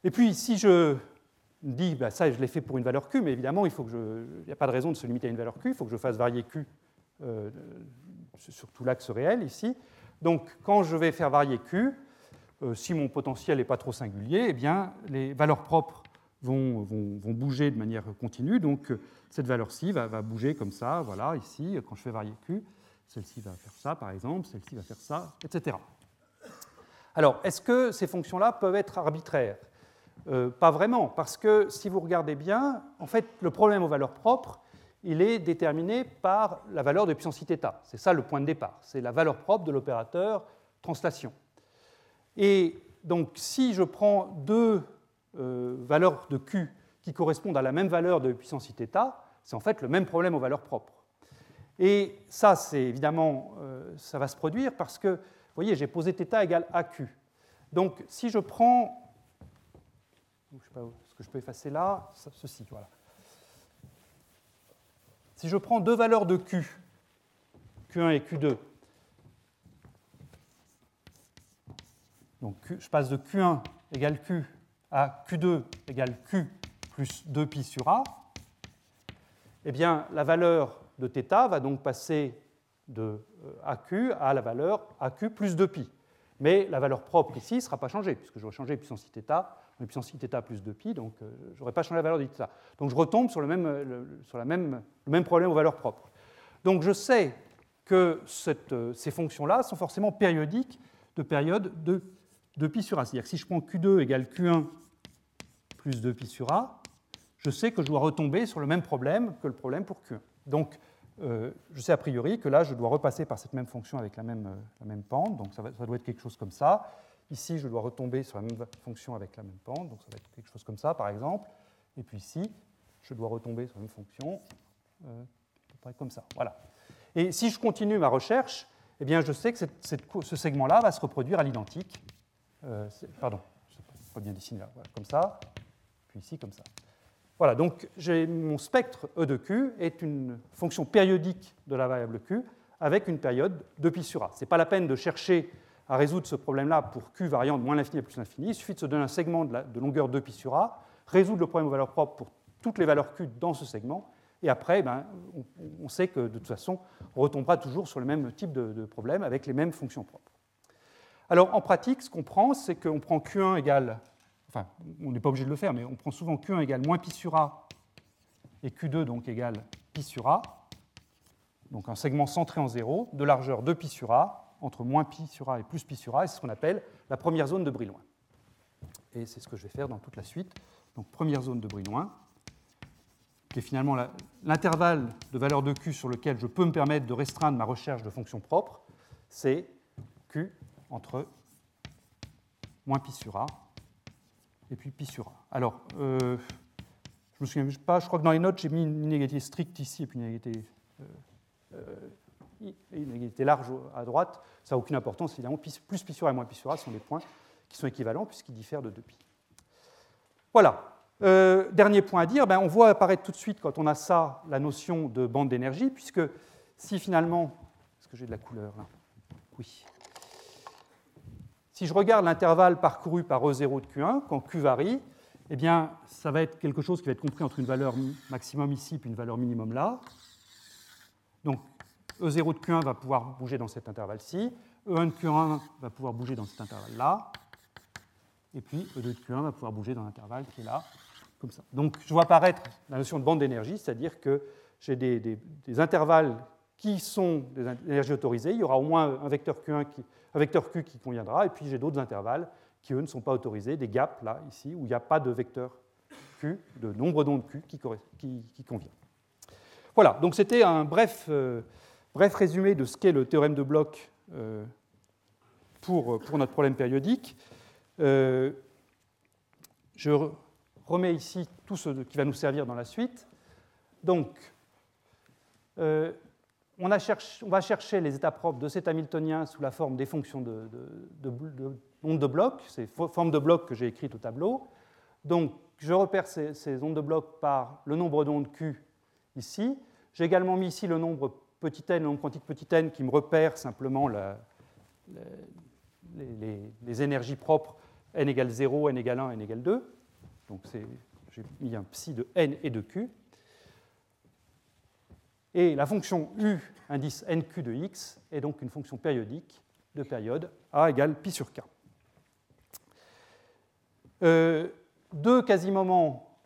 Et puis si je dis, bah, ça je l'ai fait pour une valeur Q, mais évidemment il n'y a pas de raison de se limiter à une valeur Q, il faut que je fasse varier Q euh, sur tout l'axe réel ici. Donc quand je vais faire varier Q, euh, si mon potentiel n'est pas trop singulier, eh bien les valeurs propres vont, vont, bouger de manière continue. Donc cette valeur-ci va, bouger comme ça, voilà, ici, quand je fais varier Q. Celle-ci va faire ça, par exemple, celle-ci va faire ça, etc. Alors, est-ce que ces fonctions-là peuvent être arbitraires? Euh, Pas vraiment, parce que si vous regardez bien, en fait, le problème aux valeurs propres, il est déterminé par la valeur de puissance θ. C'est ça le point de départ. C'est la valeur propre de l'opérateur translation. Et donc, si je prends deux euh, valeurs de Q qui correspondent à la même valeur de puissance θ, c'est en fait le même problème aux valeurs propres. Et ça, c'est évidemment, euh, ça va se produire parce que, vous voyez, j'ai posé θ égale AQ. Donc, si je prends, je ne sais pas ce que je peux effacer là, ceci, voilà. Si je prends deux valeurs de Q, Q1 et Q2, donc je passe de Q1 égale Q à Q2 égale Q plus 2pi sur A, eh bien, la valeur de θ va donc passer de euh, AQ à la valeur AQ plus 2pi. Mais la valeur propre ici ne sera pas changée, puisque je vais changer puissance θ, puissance θ plus 2pi, donc euh, je n'aurai pas changé la valeur de θ. Donc je retombe sur, le même, sur la même, le même problème aux valeurs propres. Donc je sais que cette, euh, ces fonctions-là sont forcément périodiques de période de 2pi sur A. C'est-à-dire que si je prends Q2 égale Q1 plus 2pi sur A, je sais que je dois retomber sur le même problème que le problème pour Q1. Donc, euh, je sais a priori que là, je dois repasser par cette même fonction avec la même, euh, pente, donc ça, doit être quelque chose comme ça. Ici, je dois retomber sur la même fonction avec la même pente, donc ça va être quelque chose comme ça, par exemple. Et puis ici, je dois retomber sur la même fonction, euh, comme ça. Voilà. Et si je continue ma recherche, eh bien, je sais que ce segment-là va se reproduire à l'identique. Pardon, je ne pas bien dessiner là, comme ça, puis ici comme ça. Voilà, donc mon spectre E de Q est une fonction périodique de la variable Q avec une période de pi sur A. Ce n'est pas la peine de chercher à résoudre ce problème-là pour Q variant de moins l'infini à plus l'infini. Il suffit de se donner un segment de, de longueur 2 pi sur A, résoudre le problème aux valeurs propres pour toutes les valeurs Q dans ce segment, et après, ben, on, sait que de toute façon, on retombera toujours sur le même type de, problème avec les mêmes fonctions propres. Alors en pratique, ce qu'on prend, c'est qu'on prend Q1 égale, enfin, on n'est pas obligé de le faire, mais on prend souvent Q1 égale moins pi sur A et Q2 donc égale pi sur A, donc un segment centré en 0, de largeur 2 pi sur A, entre moins pi sur A et plus pi sur A, et c'est ce qu'on appelle la première zone de Brillouin. Et c'est ce que je vais faire dans toute la suite. Donc première zone de Brillouin qui est finalement l'intervalle de valeur de Q sur lequel je peux me permettre de restreindre ma recherche de fonctions propres, c'est Q entre moins pi sur A et puis pi sur A. Alors, euh, je me souviens pas, je crois que dans les notes, j'ai mis une inégalité stricte ici et puis une inégalité, euh, euh, large à droite. Ça n'a aucune importance, évidemment. Plus pi sur A et moins pi sur A sont des points qui sont équivalents puisqu'ils diffèrent de 2pi. Voilà, dernier point à dire, ben, on voit apparaître tout de suite quand on a ça la notion de bande d'énergie, puisque si finalement, est-ce que j'ai de la couleur là? Oui. Si je regarde l'intervalle parcouru par E0 de Q1, quand Q varie, eh bien, ça va être quelque chose qui va être compris entre une valeur maximum ici et une valeur minimum là. Donc, E0 de Q1 va pouvoir bouger dans cet intervalle-ci, E1 de Q1 va pouvoir bouger dans cet intervalle-là, et puis E2 de Q1 va pouvoir bouger dans l'intervalle qui est là, donc je vois apparaître la notion de bande d'énergie, c'est-à-dire que j'ai des, intervalles qui sont des énergies autorisées. Il y aura au moins un vecteur, Q1 qui, vecteur Q qui conviendra, et puis j'ai d'autres intervalles qui, eux, ne sont pas autorisés, des gaps, là, ici, où il n'y a pas de vecteur Q, de nombre d'ondes Q qui, convient. Voilà, donc c'était un bref, euh, bref, résumé de ce qu'est le théorème de Bloch euh, pour, pour, notre problème périodique. Euh, je remets ici tout ce qui va nous servir dans la suite. Donc, on, va chercher les états propres de cet Hamiltonien sous la forme des fonctions de, ondes de bloc, ces formes de blocs que j'ai écrites au tableau. Donc, je repère ces, ondes de bloc par le nombre d'ondes Q ici. J'ai également mis ici le nombre petit n, le nombre quantique petit n, qui me repère simplement les, énergies propres n égale 0, n égale 1, n égale 2. Donc j'ai mis un psi de n et de q. Et la fonction u, indice nq de x, est donc une fonction périodique de période a égale pi sur k. Euh, deux quasi-moments,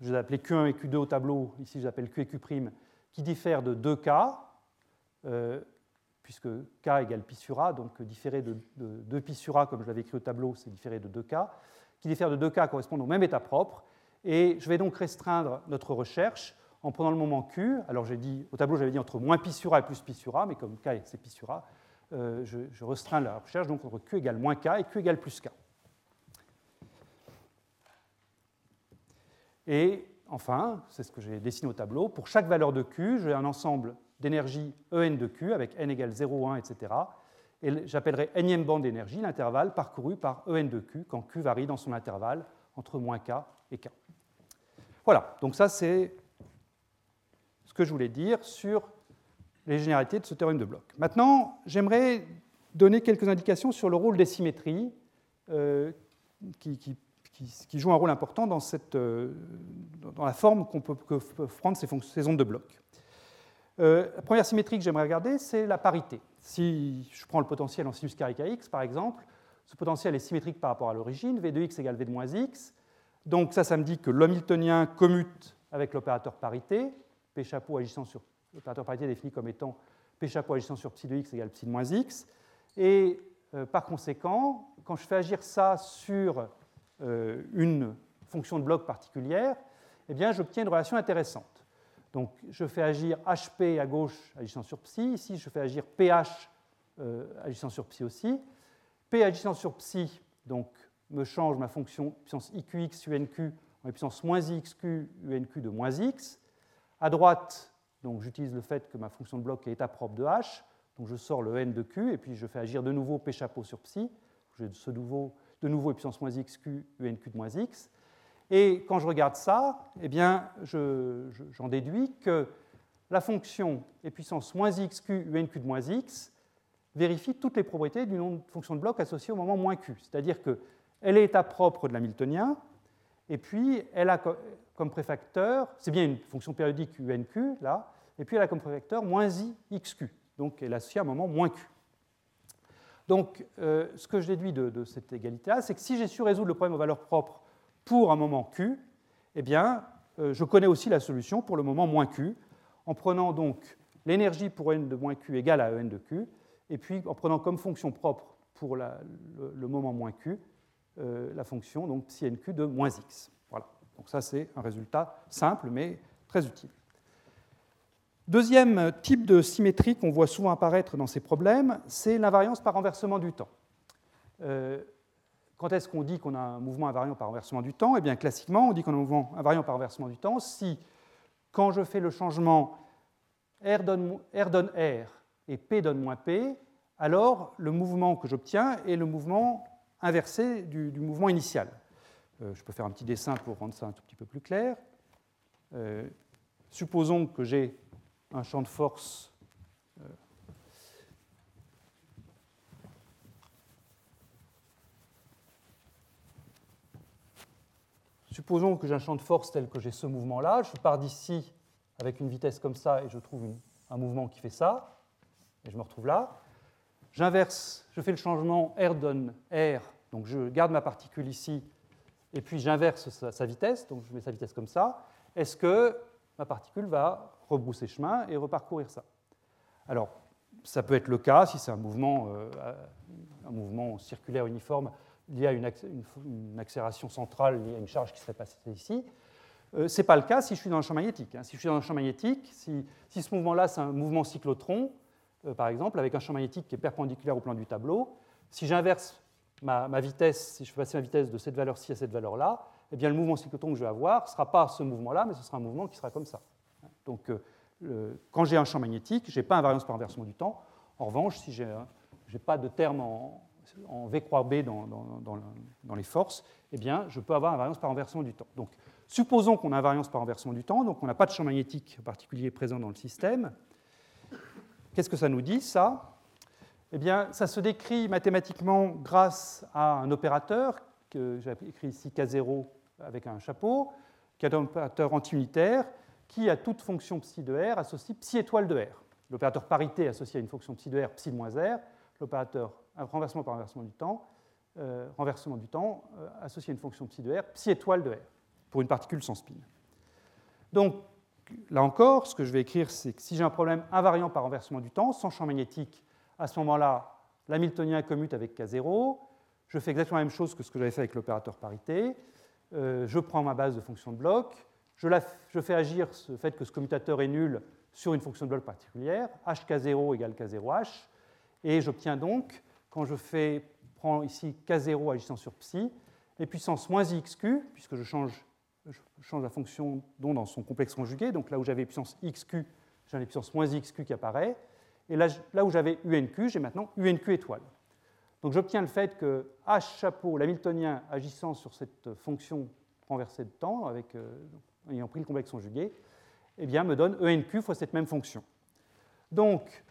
je les appelle Q1 et Q2 au tableau, ici je les appelle Q et Q', qui diffèrent de 2K, euh, puisque K égale pi sur A, donc différer de, de 2 pi sur A, comme je l'avais écrit au tableau, c'est différer de 2K qui diffèrent de deux cas correspondent au même état propre. Et je vais donc restreindre notre recherche en prenant le moment Q. Alors j'ai dit, au tableau, j'avais dit entre moins pi sur A et plus pi sur A, mais comme K c'est pi sur A, euh, je, restreins la recherche donc entre Q égale moins K et Q égale plus K. Et enfin, c'est ce que j'ai dessiné au tableau, pour chaque valeur de Q, j'ai un ensemble d'énergie En de Q avec n égale 0, 1, etc et j'appellerai énième bande d'énergie l'intervalle parcouru par En de Q quand Q varie dans son intervalle entre moins K et K. Voilà, donc ça c'est que je voulais dire sur les généralités de ce théorème de Bloch. Maintenant, j'aimerais donner quelques indications sur le rôle des symétries euh, qui, jouent un rôle important dans, euh, la forme qu'on peut, prendre ces, ces ondes de Bloch. Euh, la première symétrie que j'aimerais regarder, c'est la parité. Si je prends le potentiel en sinus carré x, par exemple, ce potentiel est symétrique par rapport à l'origine, v de x égale v de moins x. Donc ça, ça me dit que l'hamiltonien commute avec l'opérateur parité, p chapeau agissant sur l'opérateur parité défini comme étant p chapeau agissant sur psi de x égale psi de moins x. Et euh, par conséquent, quand je fais agir ça sur euh, une fonction de bloc particulière, eh bien, j'obtiens une relation intéressante. Donc je fais agir HP à gauche agissant sur psi. Ici, je fais agir PH euh, agissant sur psi aussi. P agissant sur psi donc, me change ma fonction puissance IQX UNQ en puissance moins IXQ UNQ de moins X. À droite, donc j'utilise le fait que ma fonction de bloc est état propre de H. Donc je sors le N de Q et puis je fais agir de nouveau P chapeau sur psi. J'ai de nouveau, de nouveau puissance moins XQ UNQ de moins X. Et quand je regarde ça, eh bien, j'en déduis que la fonction et puissance moins xq unq de moins x vérifie toutes les propriétés d'une fonction de bloc associée au moment moins q. C'est-à-dire qu'elle est état propre de l'hamiltonien, et puis elle a comme préfacteur, c'est bien une fonction périodique unq, là, et puis elle a comme préfacteur moins i xq, donc elle associe à un moment moins q. Donc euh, ce que je déduis de, cette égalité-là, c'est que si j'ai su résoudre le problème aux valeurs propres pour un moment q, eh bien, euh, je connais aussi la solution pour le moment moins q, en prenant donc l'énergie pour n de moins q égale à en de q, et puis en prenant comme fonction propre pour le, moment moins q, euh, la fonction donc psi de moins x. Donc ça, c'est un résultat simple, mais très utile. Deuxième type de symétrie qu'on voit souvent apparaître dans ces problèmes, c'est l'invariance par renversement du temps. Euh, quand est-ce qu'on dit qu'on a un mouvement invariant par renversement du temps? Eh bien, classiquement, on dit qu'on a un mouvement invariant par renversement du temps si, quand je fais le changement R donne R, et P donne moins P, alors le mouvement que j'obtiens est le mouvement inversé du, mouvement initial. Euh, je peux faire un petit dessin pour rendre ça un tout petit peu plus clair. Euh, supposons que j'ai un champ de force euh, Supposons que j'ai un champ de force tel que j'ai ce mouvement-là. Je pars d'ici avec une vitesse comme ça et je trouve un mouvement qui fait ça. Et je me retrouve là. J'inverse, je fais le changement R donne R. Donc je garde ma particule ici et puis j'inverse sa, vitesse. Donc je mets sa vitesse comme ça. Est-ce que ma particule va rebrousser chemin et reparcourir ça? Alors, ça peut être le cas si c'est un mouvement, euh, circulaire uniforme lié à une, accélération centrale liée à une charge qui serait passée ici. Euh, ce n'est pas le cas si je suis dans un champ magnétique. Hein. Si je suis dans un champ magnétique, si, ce mouvement-là, c'est un mouvement cyclotron, euh, par exemple, avec un champ magnétique qui est perpendiculaire au plan du tableau, si j'inverse ma, vitesse, si je fais passer ma vitesse de cette valeur-ci à cette valeur-là, eh bien, le mouvement cyclotron que je vais avoir ne sera pas ce mouvement-là, mais ce sera un mouvement qui sera comme ça. Donc, euh, quand j'ai un champ magnétique, je n'ai pas invariance par inversion du temps. En revanche, si je n'ai pas de terme en, V croix B dans, les forces, eh bien, je peux avoir invariance par renversement du temps. Donc, supposons qu'on a invariance par renversement du temps, donc on n'a pas de champ magnétique particulier présent dans le système. Qu'est-ce que ça nous dit, ça? Eh bien, ça se décrit mathématiquement grâce à un opérateur que j'ai écrit ici K0 avec un chapeau, qui est un opérateur anti-unitaire qui, à toute fonction psi de R, associe psi étoile de R. L'opérateur parité associé à une fonction psi de R, psi moins R, l'opérateur renversement par renversement du temps, euh, renversement du temps euh, associé à une fonction psi de R, psi étoile de R, pour une particule sans spin. Donc, là encore, ce que je vais écrire, c'est que si j'ai un problème invariant par renversement du temps, sans champ magnétique, à ce moment-là, l'hamiltonien commute avec K0, je fais exactement la même chose que ce que j'avais fait avec l'opérateur parité, euh, je prends ma base de fonction de bloc, je, fais agir ce fait que ce commutateur est nul sur une fonction de bloc particulière, hk0 égale k0h, et j'obtiens donc, quand je prends ici K0 agissant sur psi, les puissances moins xq, puisque je change, la fonction dont dans son complexe conjugué, donc là où j'avais puissance xq, j'ai les puissances moins xq qui apparaît, et là, où j'avais unq, j'ai maintenant unq étoile. Donc j'obtiens le fait que h chapeau, l'hamiltonien agissant sur cette fonction renversée de temps, avec, euh, ayant pris le complexe conjugué, eh bien, me donne enq fois cette même fonction. Donc,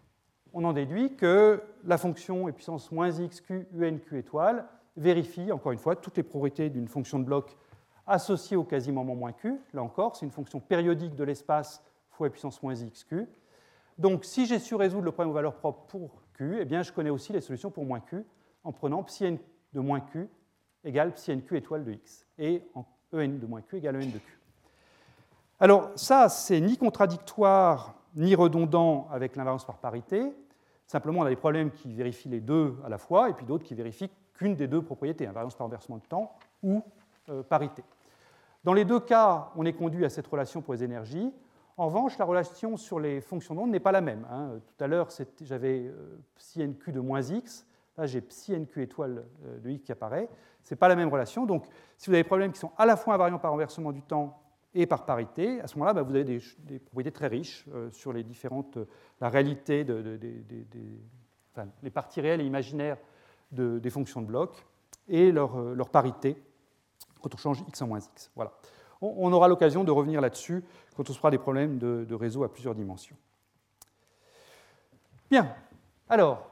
on en déduit que la fonction est puissance moins xq unq étoile vérifie, encore une fois, toutes les propriétés d'une fonction de bloc associée au quasi-moment moins q. Là encore, c'est une fonction périodique de l'espace fois puissance moins xq. Donc, si j'ai su résoudre le problème aux valeurs propres pour q, eh bien, je connais aussi les solutions pour moins q en prenant psi n de moins q égale psi nq étoile de x et en en de moins q égale en de q. Alors, ça, c'est ni contradictoire ni redondant avec l'invariance par parité. Simplement, on a des problèmes qui vérifient les deux à la fois, et puis d'autres qui vérifient qu'une des deux propriétés, invariance par renversement de temps ou euh, parité. Dans les deux cas, on est conduit à cette relation pour les énergies. En revanche, la relation sur les fonctions d'onde n'est pas la même. Hein. Tout à l'heure, j'avais euh, psi nq de moins x. Là, j'ai psi nq étoile euh, de x qui apparaît. Ce n'est pas la même relation. Donc, si vous avez des problèmes qui sont à la fois invariants par renversement du temps et par parité, à ce moment-là, bah, vous avez des, propriétés très riches euh, sur les différentes, la réalité, de, les parties réelles et imaginaires des fonctions de bloc et leur, leur, parité quand on change x en moins x. Voilà. On, aura l'occasion de revenir là-dessus quand on se fera des problèmes de, réseau à plusieurs dimensions. Bien, alors,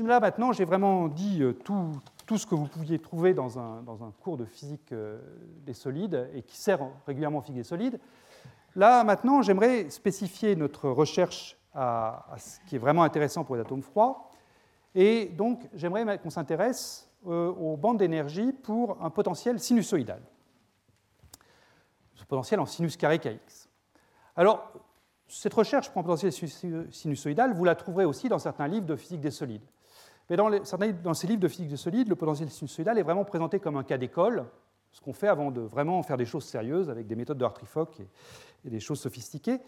là maintenant, j'ai vraiment dit euh, tout, ce que vous pouviez trouver dans un, dans un cours de physique euh, des solides et qui sert régulièrement en physique des solides. Là, maintenant, j'aimerais spécifier notre recherche à, ce qui est vraiment intéressant pour les atomes froids. Et donc, j'aimerais qu'on s'intéresse euh, aux bandes d'énergie pour un potentiel sinusoïdal. Potentiel en sinus carré kx. Alors, cette recherche pour un potentiel sinusoïdal, vous la trouverez aussi dans certains livres de physique des solides. Mais dans, dans ces livres de physique des solides, le potentiel sinusoïdal est vraiment présenté comme un cas d'école, ce qu'on fait avant de vraiment faire des choses sérieuses avec des méthodes de Hartree-Fock et, des choses sophistiquées.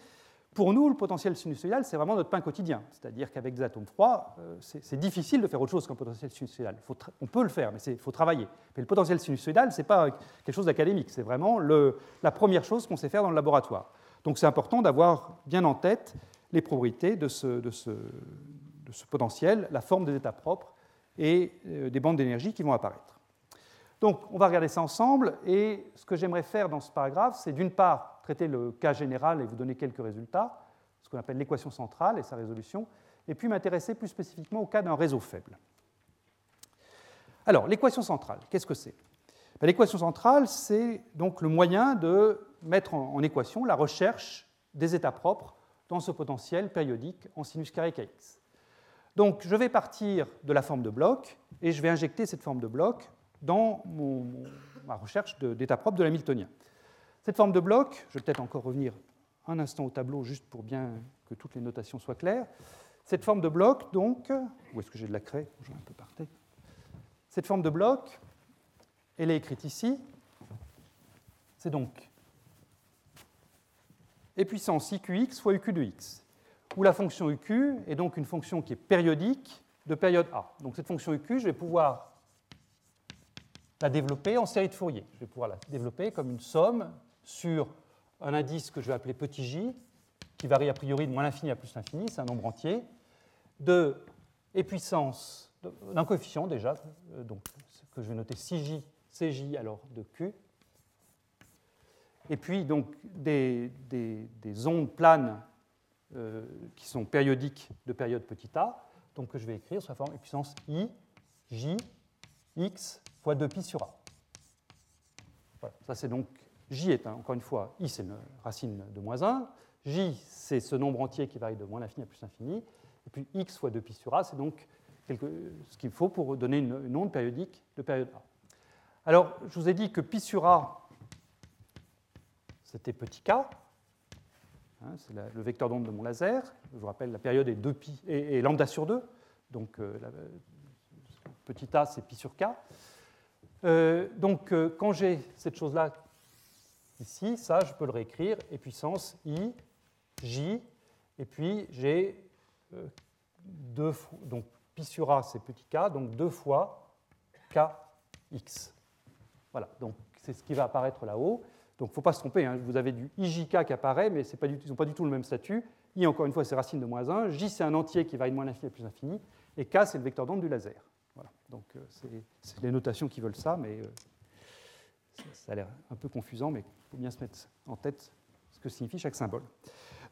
Pour nous, le potentiel sinusoïdal, c'est vraiment notre pain quotidien. C'est-à-dire qu'avec des atomes froids, euh, c'est difficile de faire autre chose qu'un potentiel sinusoïdal. on peut le faire, mais il faut travailler. Mais le potentiel sinusoïdal, ce n'est pas quelque chose d'académique. C'est vraiment la première chose qu'on sait faire dans le laboratoire. Donc c'est important d'avoir bien en tête les propriétés de ce, potentiel, la forme des états propres et euh, des bandes d'énergie qui vont apparaître. Donc, on va regarder ça ensemble. Et ce que j'aimerais faire dans ce paragraphe, c'est d'une part traiter le cas général et vous donner quelques résultats, ce qu'on appelle l'équation centrale et sa résolution, et puis m'intéresser plus spécifiquement au cas d'un réseau faible. Alors, l'équation centrale, qu'est-ce que c'est? Ben, L'équation centrale, c'est donc le moyen de mettre en, équation la recherche des états propres dans ce potentiel périodique en sinus carré kx. Donc, je vais partir de la forme de bloc et je vais injecter cette forme de bloc dans ma recherche d'état propre de l'hamiltonien. Cette forme de bloc, je vais peut-être encore revenir un instant au tableau juste pour bien que toutes les notations soient claires. Cette forme de bloc, donc, où est-ce que j'ai de la craie J'en ai un peu parté. Cette forme de bloc, elle est écrite ici. C'est donc e puissance iqx fois uq de x, où la fonction uq est donc une fonction qui est périodique de période A. Donc cette fonction uq, je vais pouvoir la développer en série de Fourier. Je vais pouvoir la développer comme une somme sur un indice que je vais appeler petit j, qui varie a priori de moins l'infini à plus l'infini, c'est un nombre entier, de et puissance d'un coefficient déjà, euh, donc, que je vais noter 6j, cj alors de q, et puis donc des, des, ondes planes euh, qui sont périodiques de période petit a, donc que je vais écrire sous la forme et puissance i, j, x fois 2pi sur a. Voilà, ça c'est donc j est, encore une fois, i c'est une racine de moins 1, j c'est ce nombre entier qui varie de moins l'infini à plus l'infini, et puis x fois 2pi sur a, c'est donc ce qu'il faut pour donner une, onde périodique de période a. Alors, je vous ai dit que pi sur a, c'était petit k, hein, c'est le vecteur d'onde de mon laser. Je vous rappelle, la période est 2pi et, lambda sur 2, donc euh, petit a, c'est pi sur k. Euh, donc, euh, quand j'ai cette chose-là ici, ça, je peux le réécrire, et puissance i, j, et puis j'ai euh, deux fois, donc pi sur a, c'est petit k, donc deux fois kx. Voilà, donc c'est ce qui va apparaître là-haut. Donc il ne faut pas se tromper, hein. vous avez du ijk qui apparaît, mais pas ils n'ont pas du tout le même statut. i, encore une fois, c'est racine de moins 1, j, c'est un entier qui varie de moins l'infini à plus l'infini, et k, c'est le vecteur d'onde du laser. Donc euh, c'est les notations qui veulent ça, mais euh, ça a l'air un peu confusant, mais il faut bien se mettre en tête ce que signifie chaque symbole.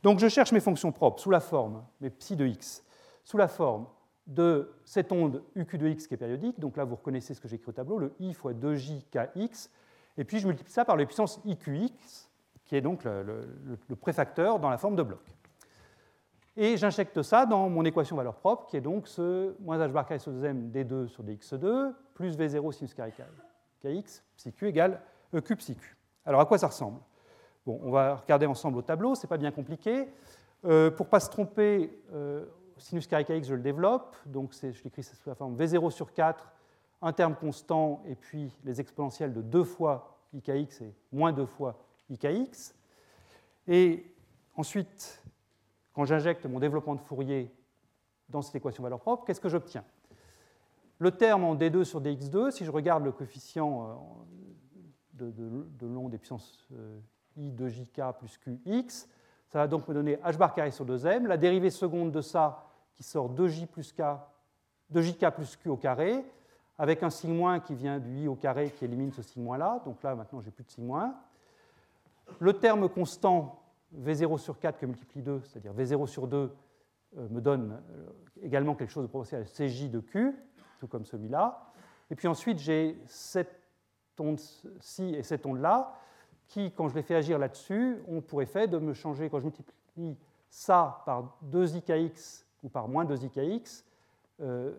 Donc je cherche mes fonctions propres sous la forme, mes psi de x, sous la forme de cette onde uq de x qui est périodique. Donc là, vous reconnaissez ce que j'ai écrit au tableau, le i fois 2j kx. Et puis je multiplie ça par la puissance iqx, qui est donc le préfacteur dans la forme de bloc. Et j'injecte ça dans mon équation valeur propre, qui est donc ce moins h bar carré sur 2m d2 sur dx2, plus v0 sinus kx, psi q égale e q psi q. Alors à quoi ça ressemble? Bon, on va regarder ensemble au tableau, c'est pas bien compliqué. Euh, pour ne pas se tromper, euh, sinus kx, je le développe, donc je l'écris sous la forme v0 sur 4, un terme constant, et puis les exponentielles de 2 fois ikx et moins 2 fois ikx. Et ensuite, quand j'injecte mon développement de Fourier dans cette équation valeur propre, qu'est-ce que j'obtiens? Le terme en d2 sur dx2, si je regarde le coefficient euh, de, long des puissances euh, i de jk plus qx, ça va donc me donner h bar carré sur 2m. La dérivée seconde de ça qui sort 2j plus k, 2jk plus q au carré, avec un signe moins qui vient du i au carré qui élimine ce signe moins là. Donc là, maintenant, j'ai plus de signe moins. le terme constant V0 sur 4 que multiplie 2, c'est-à-dire V0 sur 2, euh, me donne euh, également quelque chose de proportionnel à CJ de Q, tout comme celui-là. Et puis ensuite, j'ai cette onde-ci et cette onde-là, qui, quand je les fais agir là-dessus, ont pour effet de me changer, quand je multiplie ça par 2ikx ou par moins 2ikx, euh,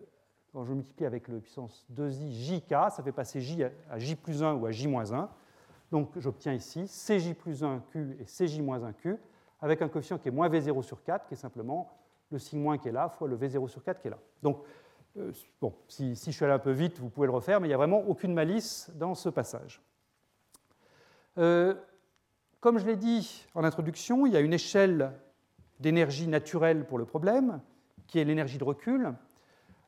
quand je multiplie avec le puissance 2i jk, ça fait passer j à j plus 1 ou à j moins 1. Donc j'obtiens ici cj plus 1q et cj moins 1q, avec un coefficient qui est moins v0 sur 4, qui est simplement le signe moins qui est là, fois le v0 sur 4 qui est là. Donc, euh, bon, si, je suis allé un peu vite, vous pouvez le refaire, mais il n'y a vraiment aucune malice dans ce passage. Euh, comme je l'ai dit en introduction, il y a une échelle d'énergie naturelle pour le problème, qui est l'énergie de recul.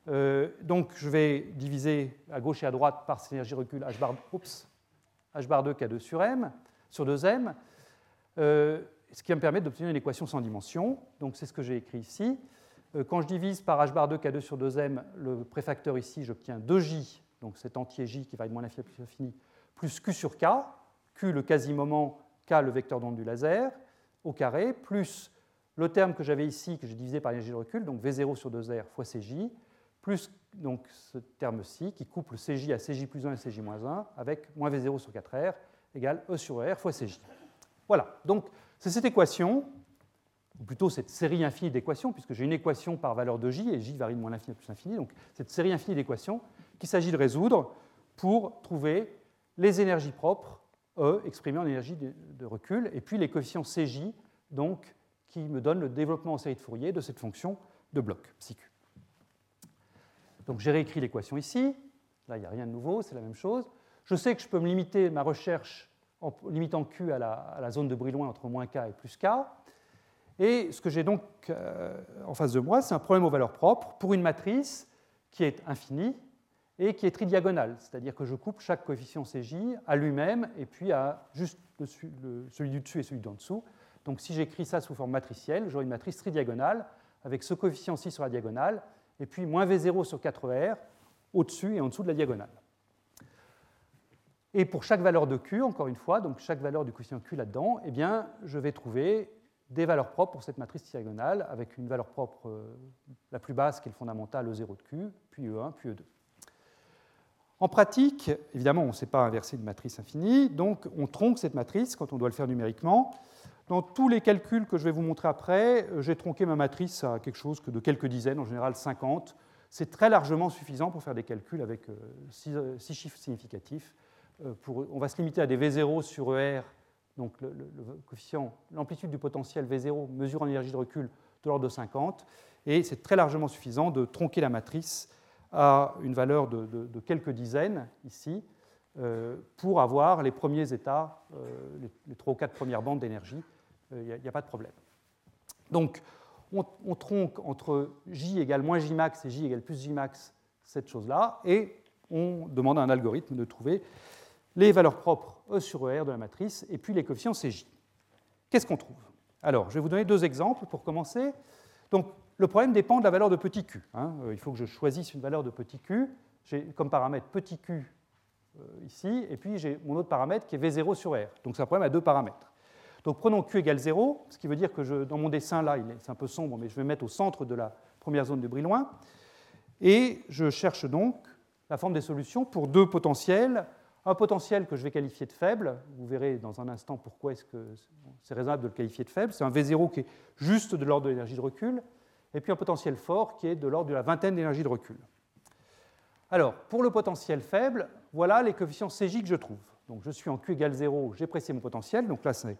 Euh, donc je vais diviser à gauche et à droite par cette énergie de recul h bar, h bar 2 K2 sur M, sur 2M ce qui va me permettre d'obtenir une équation sans dimension. Donc c'est ce que j'ai écrit ici. Euh, quand je divise par h bar 2 k2 sur 2m, le préfacteur ici, j'obtiens 2j, donc cet entier j qui va être moins l'infini plus l'infini, plus q sur k, q le quasi-moment, k le vecteur d'onde du laser, au carré, plus le terme que j'avais ici, que j'ai divisé par l'énergie de recul, donc v0 sur 2r fois cj, plus donc ce terme-ci qui couple cj à cj plus 1 et cj moins 1 avec moins v0 sur 4r égale e sur r fois cj. Voilà, donc c'est cette équation, ou plutôt cette série infinie d'équations, puisque j'ai une équation par valeur de j, et j varie de moins l'infini à plus l'infini, donc cette série infinie d'équations qu'il s'agit de résoudre pour trouver les énergies propres, E, exprimées en énergie de recul, et puis les coefficients Cj, donc, qui me donnent le développement en série de Fourier de cette fonction de bloc, psi. Donc j'ai réécrit l'équation ici, là il n'y a rien de nouveau, c'est la même chose. Je sais que je peux me limiter ma recherche en limitant Q à la, zone de Brillouin entre moins K et plus K. Et ce que j'ai donc euh, en face de moi, c'est un problème aux valeurs propres pour une matrice qui est infinie et qui est tridiagonale, c'est-à-dire que je coupe chaque coefficient Cj à lui-même et puis à juste celui du dessus et celui d'en dessous. Donc si j'écris ça sous forme matricielle, j'aurai une matrice tridiagonale avec ce coefficient-ci sur la diagonale et puis moins V0 sur 4R au-dessus et en dessous de la diagonale. Et pour chaque valeur de Q, encore une fois, donc chaque valeur du coefficient Q là-dedans, eh bien, je vais trouver des valeurs propres pour cette matrice diagonale, avec une valeur propre euh, la plus basse qui est le fondamental E0 de Q, puis E1, puis E2. En pratique, évidemment, on ne sait pas inverser une matrice infinie, donc on tronque cette matrice quand on doit le faire numériquement. Dans tous les calculs que je vais vous montrer après, euh, j'ai tronqué ma matrice à quelque chose de quelques dizaines, en général 50. C'est très largement suffisant pour faire des calculs avec euh, six chiffres significatifs euh, on va se limiter à des V0 sur ER, donc le, coefficient, l'amplitude du potentiel V0 mesure en énergie de recul de l'ordre de 50, et c'est très largement suffisant de tronquer la matrice à une valeur de, quelques dizaines ici, euh, pour avoir les premiers états, euh, les, trois ou quatre premières bandes d'énergie. Il n'y a, pas de problème. Donc, on, on, tronque entre J égale moins J max et J égale plus J max cette chose-là, et on demande à un algorithme de trouver les valeurs propres E sur ER de la matrice, et puis les coefficients CJ. Qu'est-ce qu'on trouve? Alors, je vais vous donner deux exemples pour commencer. Donc, le problème dépend de la valeur de petit q. Hein. Euh, il faut que je choisisse une valeur de petit q. J'ai comme paramètre petit q euh, ici, et puis j'ai mon autre paramètre qui est V0 sur R. Donc c'est un problème à deux paramètres. Donc prenons q égale 0, ce qui veut dire que dans mon dessin là, c'est un peu sombre, mais je vais mettre au centre de la première zone de Brillouin. Et je cherche donc la forme des solutions pour deux potentiels un potentiel que je vais qualifier de faible, vous verrez dans un instant pourquoi est-ce que c'est raisonnable de le qualifier de faible, c'est un V0 qui est juste de l'ordre de l'énergie de recul, et puis un potentiel fort qui est de l'ordre de la vingtaine d'énergie de recul. Alors, pour le potentiel faible, voilà les coefficients CJ que je trouve. Donc je suis en Q égale 0, j'ai précisé mon potentiel, donc là c'est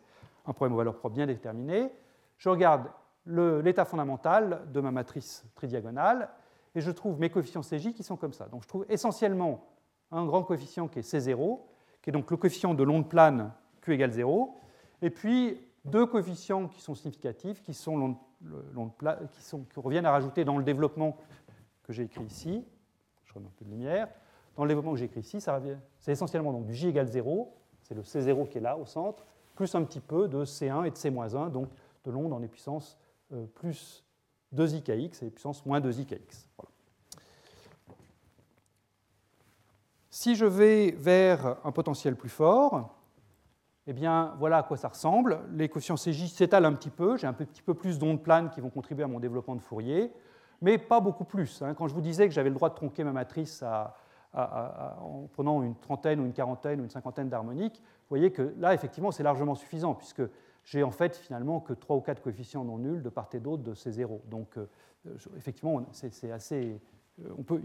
un problème aux valeurs propres bien déterminé. Je regarde l'état fondamental de ma matrice tridiagonale, et je trouve mes coefficients CJ qui sont comme ça. Donc je trouve essentiellement un grand coefficient qui est C0, qui est donc le coefficient de l'onde plane Q égale 0, et puis deux coefficients qui sont significatifs, qui, sont qui, reviennent à rajouter dans le développement que j'ai écrit ici. Je remets un peu de lumière. Dans le développement que j'ai écrit ici, c'est essentiellement donc du J égale 0, c'est le C0 qui est là au centre, plus un petit peu de C1 et de C-1, donc de l'onde en puissance euh, plus 2ikx et puissance moins 2ikx. Voilà. Si je vais vers un potentiel plus fort, eh bien, voilà à quoi ça ressemble. Les coefficients CJ s'étalent un petit peu. J'ai un petit peu plus d'ondes planes qui vont contribuer à mon développement de Fourier, mais pas beaucoup plus. Hein. Quand je vous disais que j'avais le droit de tronquer ma matrice en prenant une trentaine ou une quarantaine ou une cinquantaine d'harmoniques, voyez que là, effectivement, c'est largement suffisant, puisque j'ai en fait finalement que trois ou quatre coefficients non nuls de part et d'autre de ces zéros. Donc, euh, effectivement, c'est assez. Euh,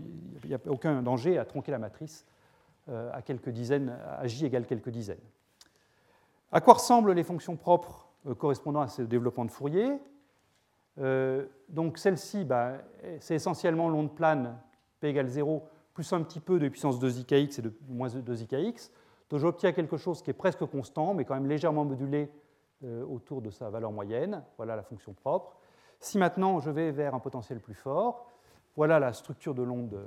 il n'y a aucun danger à tronquer la matrice euh, à quelques dizaines, à j égale quelques dizaines. À quoi ressemblent les fonctions propres correspondant à ce développement de Fourier? Donc celle-ci, bah, c'est essentiellement l'onde plane p égale 0 plus un petit peu de puissance 2ikx et de moins 2ikx. Donc j'obtiens quelque chose qui est presque constant, mais quand même légèrement modulé autour de sa valeur moyenne. Voilà la fonction propre. Si maintenant je vais vers un potentiel plus fort, voilà la structure de l'onde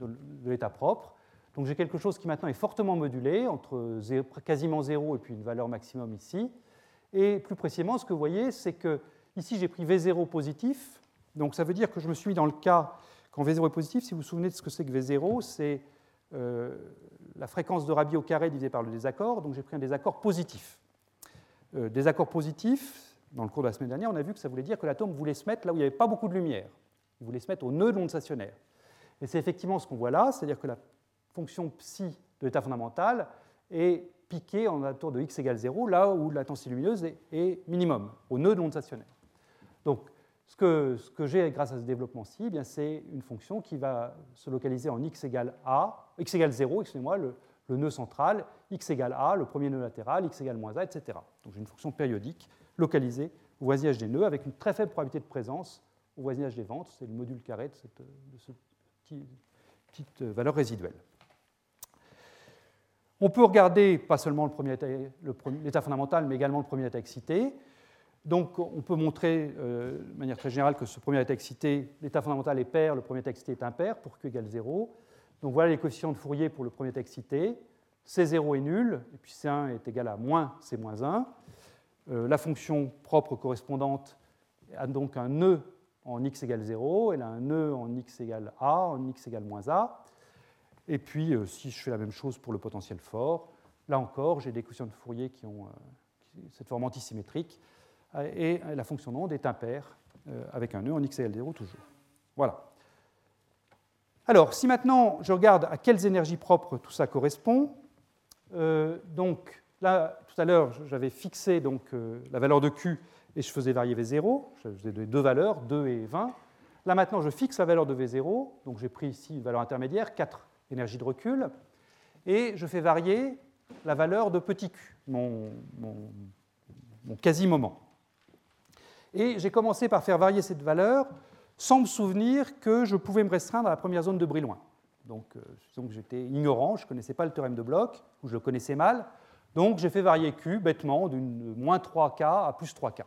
de l'état propre. Donc j'ai quelque chose qui maintenant est fortement modulé, entre quasiment 0 et puis une valeur maximum ici. Et plus précisément, ce que vous voyez, c'est que ici j'ai pris V0 positif. Donc ça veut dire que je me suis dans le cas quand V0 est positif. Si vous vous souvenez de ce que c'est que V0, c'est euh, la fréquence de Rabi au carré divisée par le désaccord. Donc j'ai pris un désaccord positif. Euh, désaccord positif, dans le cours de la semaine dernière, on a vu que ça voulait dire que l'atome voulait se mettre là où il n'y avait pas beaucoup de lumière. Il voulait se mettre au nœud de l'onde stationnaire. Et c'est effectivement ce qu'on voit là, c'est-à-dire que la fonction psi de l'état fondamental est piquée en la tour de x égale 0, là où l'intensité lumineuse est, minimum, au nœud de l'onde stationnaire. Donc, ce que, j'ai grâce à ce développement-ci, eh c'est une fonction qui va se localiser en x égale a, x égale 0, excusez-moi, le, nœud central, x égale a, le premier nœud latéral, x égale moins a, etc. Donc j'ai une fonction périodique localisée au voisinage des nœuds avec une très faible probabilité de présence au voisinage des ventes. C'est le module carré de, cette, de ce petit, petite valeur résiduelle. On peut regarder pas seulement l'état fondamental, mais également le premier état excité. Donc on peut montrer euh, de manière très générale que ce premier état excité, l'état fondamental est pair, le premier état excité est impair pour q égale 0. Donc voilà les coefficients de Fourier pour le premier état excité. C0 est nul, et puis C1 est égal à moins C 1. Euh, la fonction propre correspondante a donc un nœud en x égale 0, elle a un nœud en x égale a, en x égale moins a. Et puis, euh, si je fais la même chose pour le potentiel fort, là encore, j'ai des coefficients de Fourier qui ont cette forme antisymétrique, et la fonction d'onde est impaire, avec un nœud en x égale 0 toujours. Voilà. Alors, si maintenant je regarde à quelles énergies propres tout ça correspond, donc là, tout à l'heure, j'avais fixé donc, la valeur de Q et je faisais varier V0, je faisais deux valeurs, 2 et 20. Là maintenant, je fixe la valeur de V0, donc j'ai pris ici une valeur intermédiaire, 4 énergie de recul, et je fais varier la valeur de petit q, mon, quasi-moment. Et j'ai commencé par faire varier cette valeur sans me souvenir que je pouvais me restreindre à la première zone de Brillouin. Donc, euh, j'étais ignorant, je ne connaissais pas le théorème de Bloch, ou je le connaissais mal. Donc j'ai fait varier Q bêtement d'une moins 3K à plus 3K.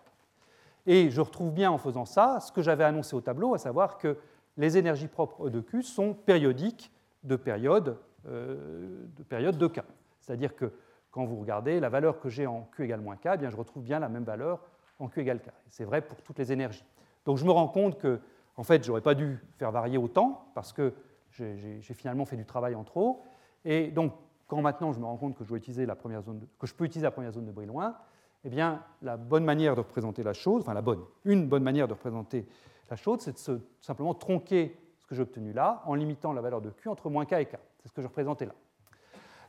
Et je retrouve bien en faisant ça ce que j'avais annoncé au tableau, à savoir que les énergies propres de Q sont périodiques de période, euh, de, période de k. C'est-à-dire que quand vous regardez la valeur que j'ai en Q égale moins K, eh bien je retrouve bien la même valeur en Q égale K. C'est vrai pour toutes les énergies. Donc je me rends compte que, en fait, je n'aurais pas dû faire varier autant parce que j'ai finalement fait du travail en trop. Et donc, quand maintenant je me rends compte que je, utiliser la première zone que je peux utiliser la première zone de Brillouin, eh bien, la bonne manière de représenter la chose, enfin la bonne, une bonne manière de représenter la chose, c'est de simplement tronquer que j'ai obtenu là en limitant la valeur de Q entre moins K et K. C'est ce que je représentais là.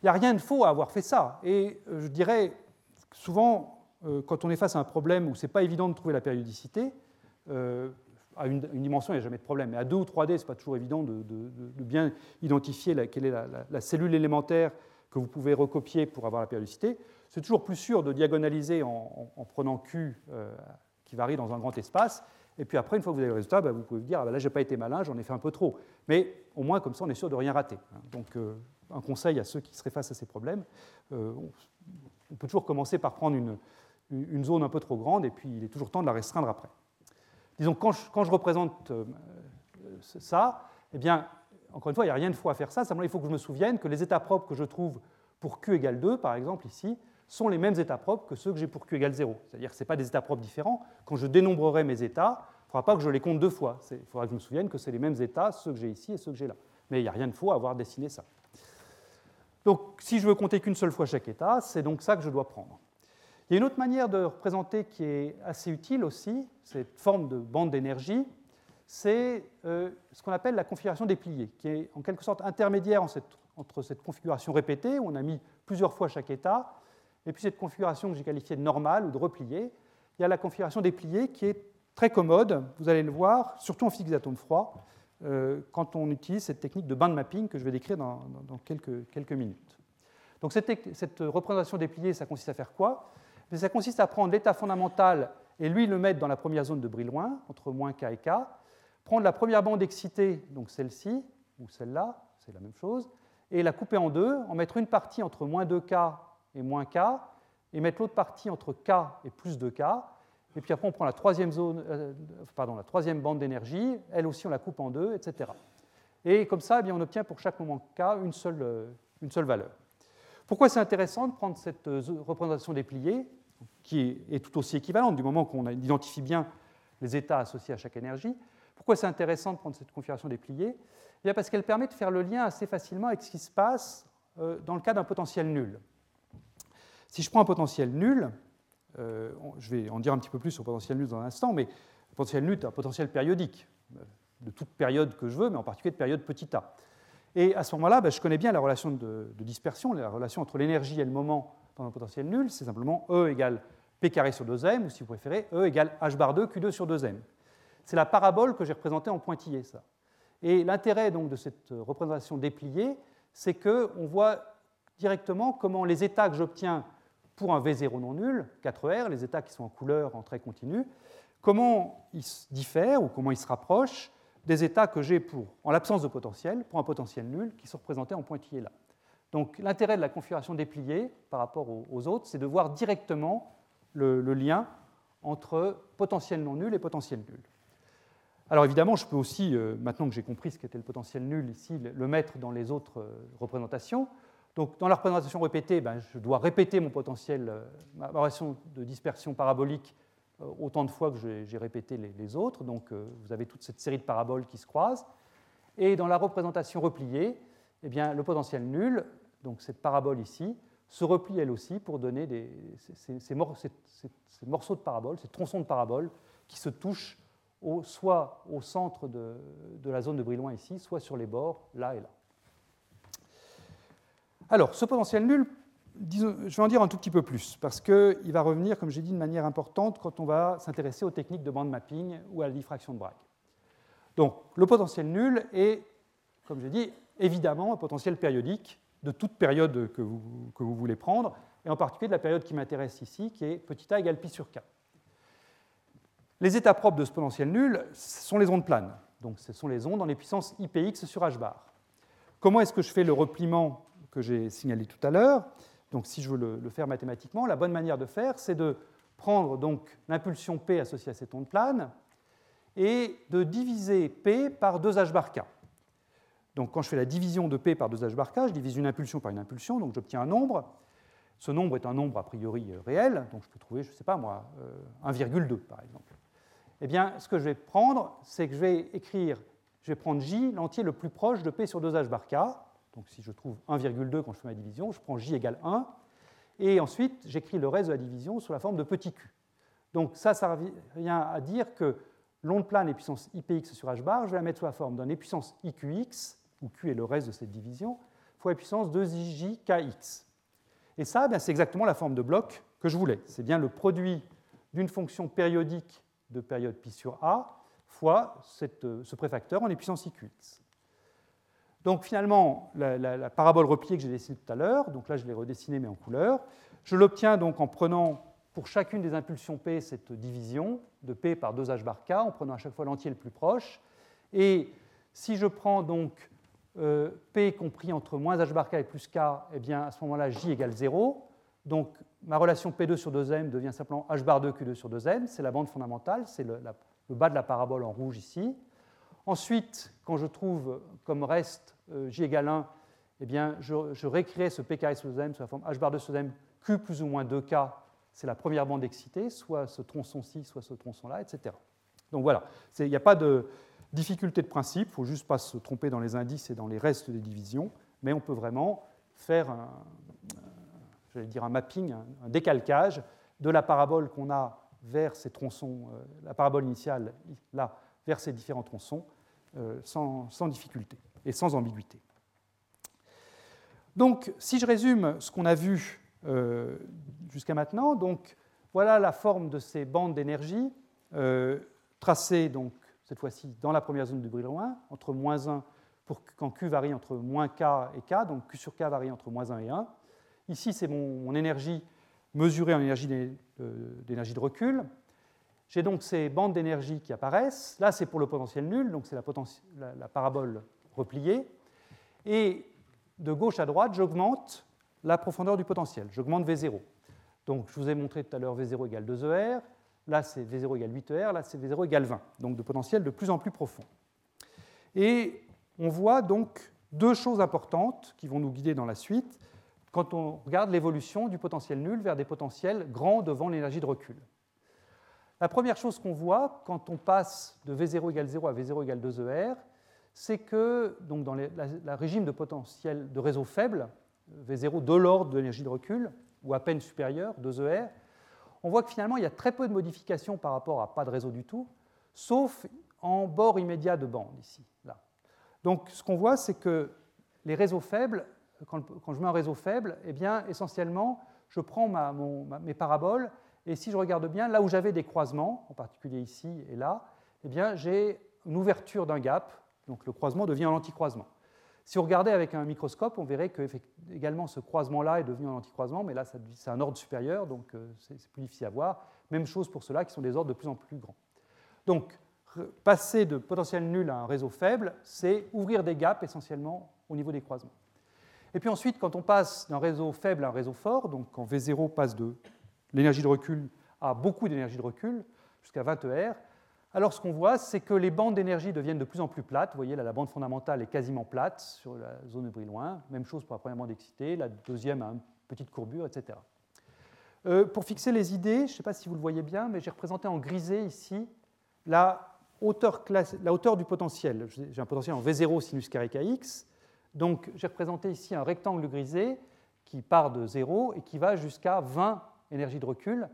Il n'y a rien de faux à avoir fait ça. Et euh, je dirais, souvent, quand on est face à un problème où ce n'est pas évident de trouver la périodicité, euh, à une, dimension, il n'y a jamais de problème. Mais à 2 ou 3D, ce n'est pas toujours évident de, bien identifier quelle est la, cellule élémentaire que vous pouvez recopier pour avoir la périodicité. C'est toujours plus sûr de diagonaliser en, prenant Q qui varie dans un grand espace et puis après, une fois que vous avez le résultat, bah, vous pouvez vous dire, ah, bah, là, je n'ai pas été malin, j'en ai fait un peu trop. Mais au moins, comme ça, on est sûr de rien rater. Hein. Donc, euh, un conseil à ceux qui seraient face à ces problèmes, euh, on peut toujours commencer par prendre une, une, zone un peu trop grande, et puis il est toujours temps de la restreindre après. Disons, quand je, représente euh, ça, eh bien, encore une fois, il n'y a rien de faux à faire ça, simplement il faut que je me souvienne que les états propres que je trouve pour Q égale 2, par exemple, ici, sont les mêmes états propres que ceux que j'ai pour Q égale 0. C'est-à-dire que ce pas des états propres différents. Quand je dénombrerai mes états, il ne faudra pas que je les compte deux fois. Il faudra que je me souvienne que c'est les mêmes états, ceux que j'ai ici et ceux que j'ai là. Mais il n'y a rien de faux à avoir dessiné ça. Donc, si je veux compter qu'une seule fois chaque état, c'est donc ça que je dois prendre. Il y a une autre manière de représenter qui est assez utile aussi, cette forme de bande d'énergie, c'est euh, ce qu'on appelle la configuration dépliée, qui est en quelque sorte intermédiaire entre cette configuration répétée, où on a mis plusieurs fois chaque état, et puis cette configuration que j'ai qualifiée de normale ou de repliée. Il y a la configuration dépliée qui est très commode, vous allez le voir, surtout en physique des atomes froids, euh, quand on utilise cette technique de band mapping que je vais décrire dans, quelques, minutes. Donc cette, cette, représentation dépliée, ça consiste à faire quoi? Ça consiste à prendre l'état fondamental et lui le mettre dans la première zone de Brillouin, entre moins k et k, prendre la première bande excitée, donc celle-ci, ou celle-là, c'est la même chose, et la couper en deux, en mettre une partie entre moins 2k et moins k, et mettre l'autre partie entre k et plus 2k, et puis après, on prend la troisième, zone, euh, pardon, la troisième bande d'énergie, elle aussi, on la coupe en deux, etc. Et comme ça, eh bien, on obtient pour chaque moment K une seule, euh, une seule valeur. Pourquoi c'est intéressant de prendre cette euh, représentation dépliée, qui est tout aussi équivalente du moment qu'on identifie bien les états associés à chaque énergie Pourquoi c'est intéressant de prendre cette configuration dépliée eh bien Parce qu'elle permet de faire le lien assez facilement avec ce qui se passe dans le cas d'un potentiel nul. Si je prends un potentiel nul, euh, je vais en dire un petit peu plus sur le potentiel nul dans un instant, mais le potentiel nul est un potentiel périodique, de toute période que je veux, mais en particulier de période petit a. Et à ce moment-là, ben, je connais bien la relation de, dispersion, la relation entre l'énergie et le moment dans un potentiel nul, c'est simplement E égale P carré sur 2m, ou si vous préférez, E égale H bar 2 Q2 sur 2m. C'est la parabole que j'ai représentée en pointillé, ça. Et l'intérêt donc de cette représentation dépliée, c'est qu'on voit directement comment les états que j'obtiens pour un V0 non nul, 4R, les états qui sont en couleur en trait continu, comment ils diffèrent ou comment ils se rapprochent des états que j'ai pour, en l'absence de potentiel, pour un potentiel nul qui sont représentés en pointillé là. Donc l'intérêt de la configuration dépliée par rapport aux, autres, c'est de voir directement le, lien entre potentiel non nul et potentiel nul. Alors évidemment, je peux aussi, euh, maintenant que j'ai compris ce qu'était le potentiel nul ici, le mettre dans les autres euh, représentations. Donc, dans la représentation répétée, ben, je dois répéter mon potentiel, euh, ma relation de dispersion parabolique autant de fois que j'ai répété les, autres. Donc, vous avez toute cette série de paraboles qui se croisent. Et dans la représentation repliée, eh bien, le potentiel nul, donc cette parabole ici, se replie elle aussi pour donner ces, morceaux de paraboles, ces tronçons de paraboles qui se touchent soit au centre de, de la zone de Brillouin ici, soit sur les bords, là et là. Alors, ce potentiel nul, je vais en dire un tout petit peu plus, parce qu'il va revenir, comme j'ai dit, de manière importante quand on va s'intéresser aux techniques de band mapping ou à la diffraction de Bragg. Donc, le potentiel nul est, comme j'ai dit, évidemment un potentiel périodique de toute période que vous, voulez prendre, et en particulier de la période qui m'intéresse ici, qui est petit a égale pi sur k. Les états propres de ce potentiel nul ce sont les ondes planes. Donc, ce sont les ondes en les puissances IPX sur h bar. Comment est-ce que je fais le repliement que j'ai signalé tout à l'heure? Donc si je veux le, faire mathématiquement, la bonne manière de faire, c'est de prendre l'impulsion P associée à cette onde plane et de diviser P par 2h bar K. Donc quand je fais la division de P par 2h bar K, je divise une impulsion par une impulsion, donc j'obtiens un nombre. Ce nombre est un nombre a priori euh, réel, donc je peux trouver, je ne sais pas moi, 1,2 euh, par exemple. Eh bien, ce que je vais prendre, c'est que je vais écrire, je vais prendre J, l'entier le plus proche de P sur 2H bar K, donc si je trouve 1,2 quand je fais ma division, je prends j égale 1, et ensuite j'écris le reste de la division sous la forme de petit q. Donc ça, ça revient à dire que l'onde plane est puissance IPX sur h bar, je vais la mettre sous la forme d'un puissance IQX, où Q est le reste de cette division, fois puissance 2JKX. Et ça, ben, c'est exactement la forme de bloc que je voulais. C'est bien le produit d'une fonction périodique de période pi sur A fois ce préfacteur en puissance IQX. Donc finalement, la, parabole repliée que j'ai dessinée tout à l'heure, donc là je l'ai redessinée mais en couleur, je l'obtiens donc en prenant pour chacune des impulsions P cette division de P par 2H bar K, en prenant à chaque fois l'entier le plus proche. Et si je prends donc euh, P compris entre moins H bar K et plus K, eh bien à ce moment-là J égale 0. Donc ma relation P2 sur 2M devient simplement H bar 2 Q2 sur 2M, c'est la bande fondamentale, c'est le bas de la parabole en rouge ici. Ensuite, quand je trouve comme reste euh, j égale 1, eh bien, je, je réécrirai ce p carré sous m sous la forme h bar de sous m q plus ou moins 2k, c'est la première bande excitée, soit ce tronçon-ci, soit ce tronçon-là, etc. Donc voilà, il n'y a pas de difficulté de principe, il ne faut juste pas se tromper dans les indices et dans les restes des divisions, mais on peut vraiment faire un, un mapping, un, décalcage de la parabole qu'on a vers ces tronçons, euh, la parabole initiale, là, vers ces différents tronçons, euh, sans, difficulté et sans ambiguïté. Donc, si je résume ce qu'on a vu euh, jusqu'à maintenant, donc, voilà la forme de ces bandes d'énergie tracées donc, cette fois-ci dans la première zone du loin, entre moins 1 pour quand Q varie entre moins K et K, donc Q sur K varie entre moins 1 et 1. Ici, c'est mon, énergie mesurée en énergie d'énergie de recul. J'ai donc ces bandes d'énergie qui apparaissent. Là, c'est pour le potentiel nul, donc c'est la, la, parabole repliée. Et de gauche à droite, j'augmente la profondeur du potentiel. J'augmente V0. Donc, je vous ai montré tout à l'heure V0 égale 2ER. Là, c'est V0 égale 8ER. Là, c'est V0 égale 20. Donc, de potentiel de plus en plus profond. Et on voit donc deux choses importantes qui vont nous guider dans la suite quand on regarde l'évolution du potentiel nul vers des potentiels grands devant l'énergie de recul. La première chose qu'on voit quand on passe de V0 égale 0 à V0 égale 2ER, c'est que donc dans le régime de potentiel de réseau faible, V0 de l'ordre de l'énergie de recul, ou à peine supérieur, 2ER, on voit que finalement il y a très peu de modifications par rapport à pas de réseau du tout, sauf en bord immédiat de bande, ici, là. Donc ce qu'on voit, c'est que les réseaux faibles, quand, je mets un réseau faible, eh bien, essentiellement, je prends mes paraboles et si je regarde bien, là où j'avais des croisements, en particulier ici et là, eh bien, j'ai une ouverture d'un gap, donc le croisement devient un anticroisement. Si on regardait avec un microscope, on verrait que ce croisement-là est devenu un anticroisement, mais là, c'est un ordre supérieur, donc euh, c'est plus difficile à voir. Même chose pour ceux-là qui sont des ordres de plus en plus grands. Donc, passer de potentiel nul à un réseau faible, c'est ouvrir des gaps essentiellement au niveau des croisements. Et puis ensuite, quand on passe d'un réseau faible à un réseau fort, donc quand V0 passe de l'énergie de recul a beaucoup d'énergie de recul, jusqu'à 20 ER. Alors ce qu'on voit, c'est que les bandes d'énergie deviennent de plus en plus plates. Vous voyez, là, la bande fondamentale est quasiment plate sur la zone de bris-loin. Même chose pour la première bande excitée, la deuxième a une petite courbure, etc. Euh, pour fixer les idées, je ne sais pas si vous le voyez bien, mais j'ai représenté en grisé ici la hauteur, du potentiel. J'ai un potentiel en V0 sinus carré kx. Donc j'ai représenté ici un rectangle grisé qui part de 0 et qui va jusqu'à 20 énergie de recul.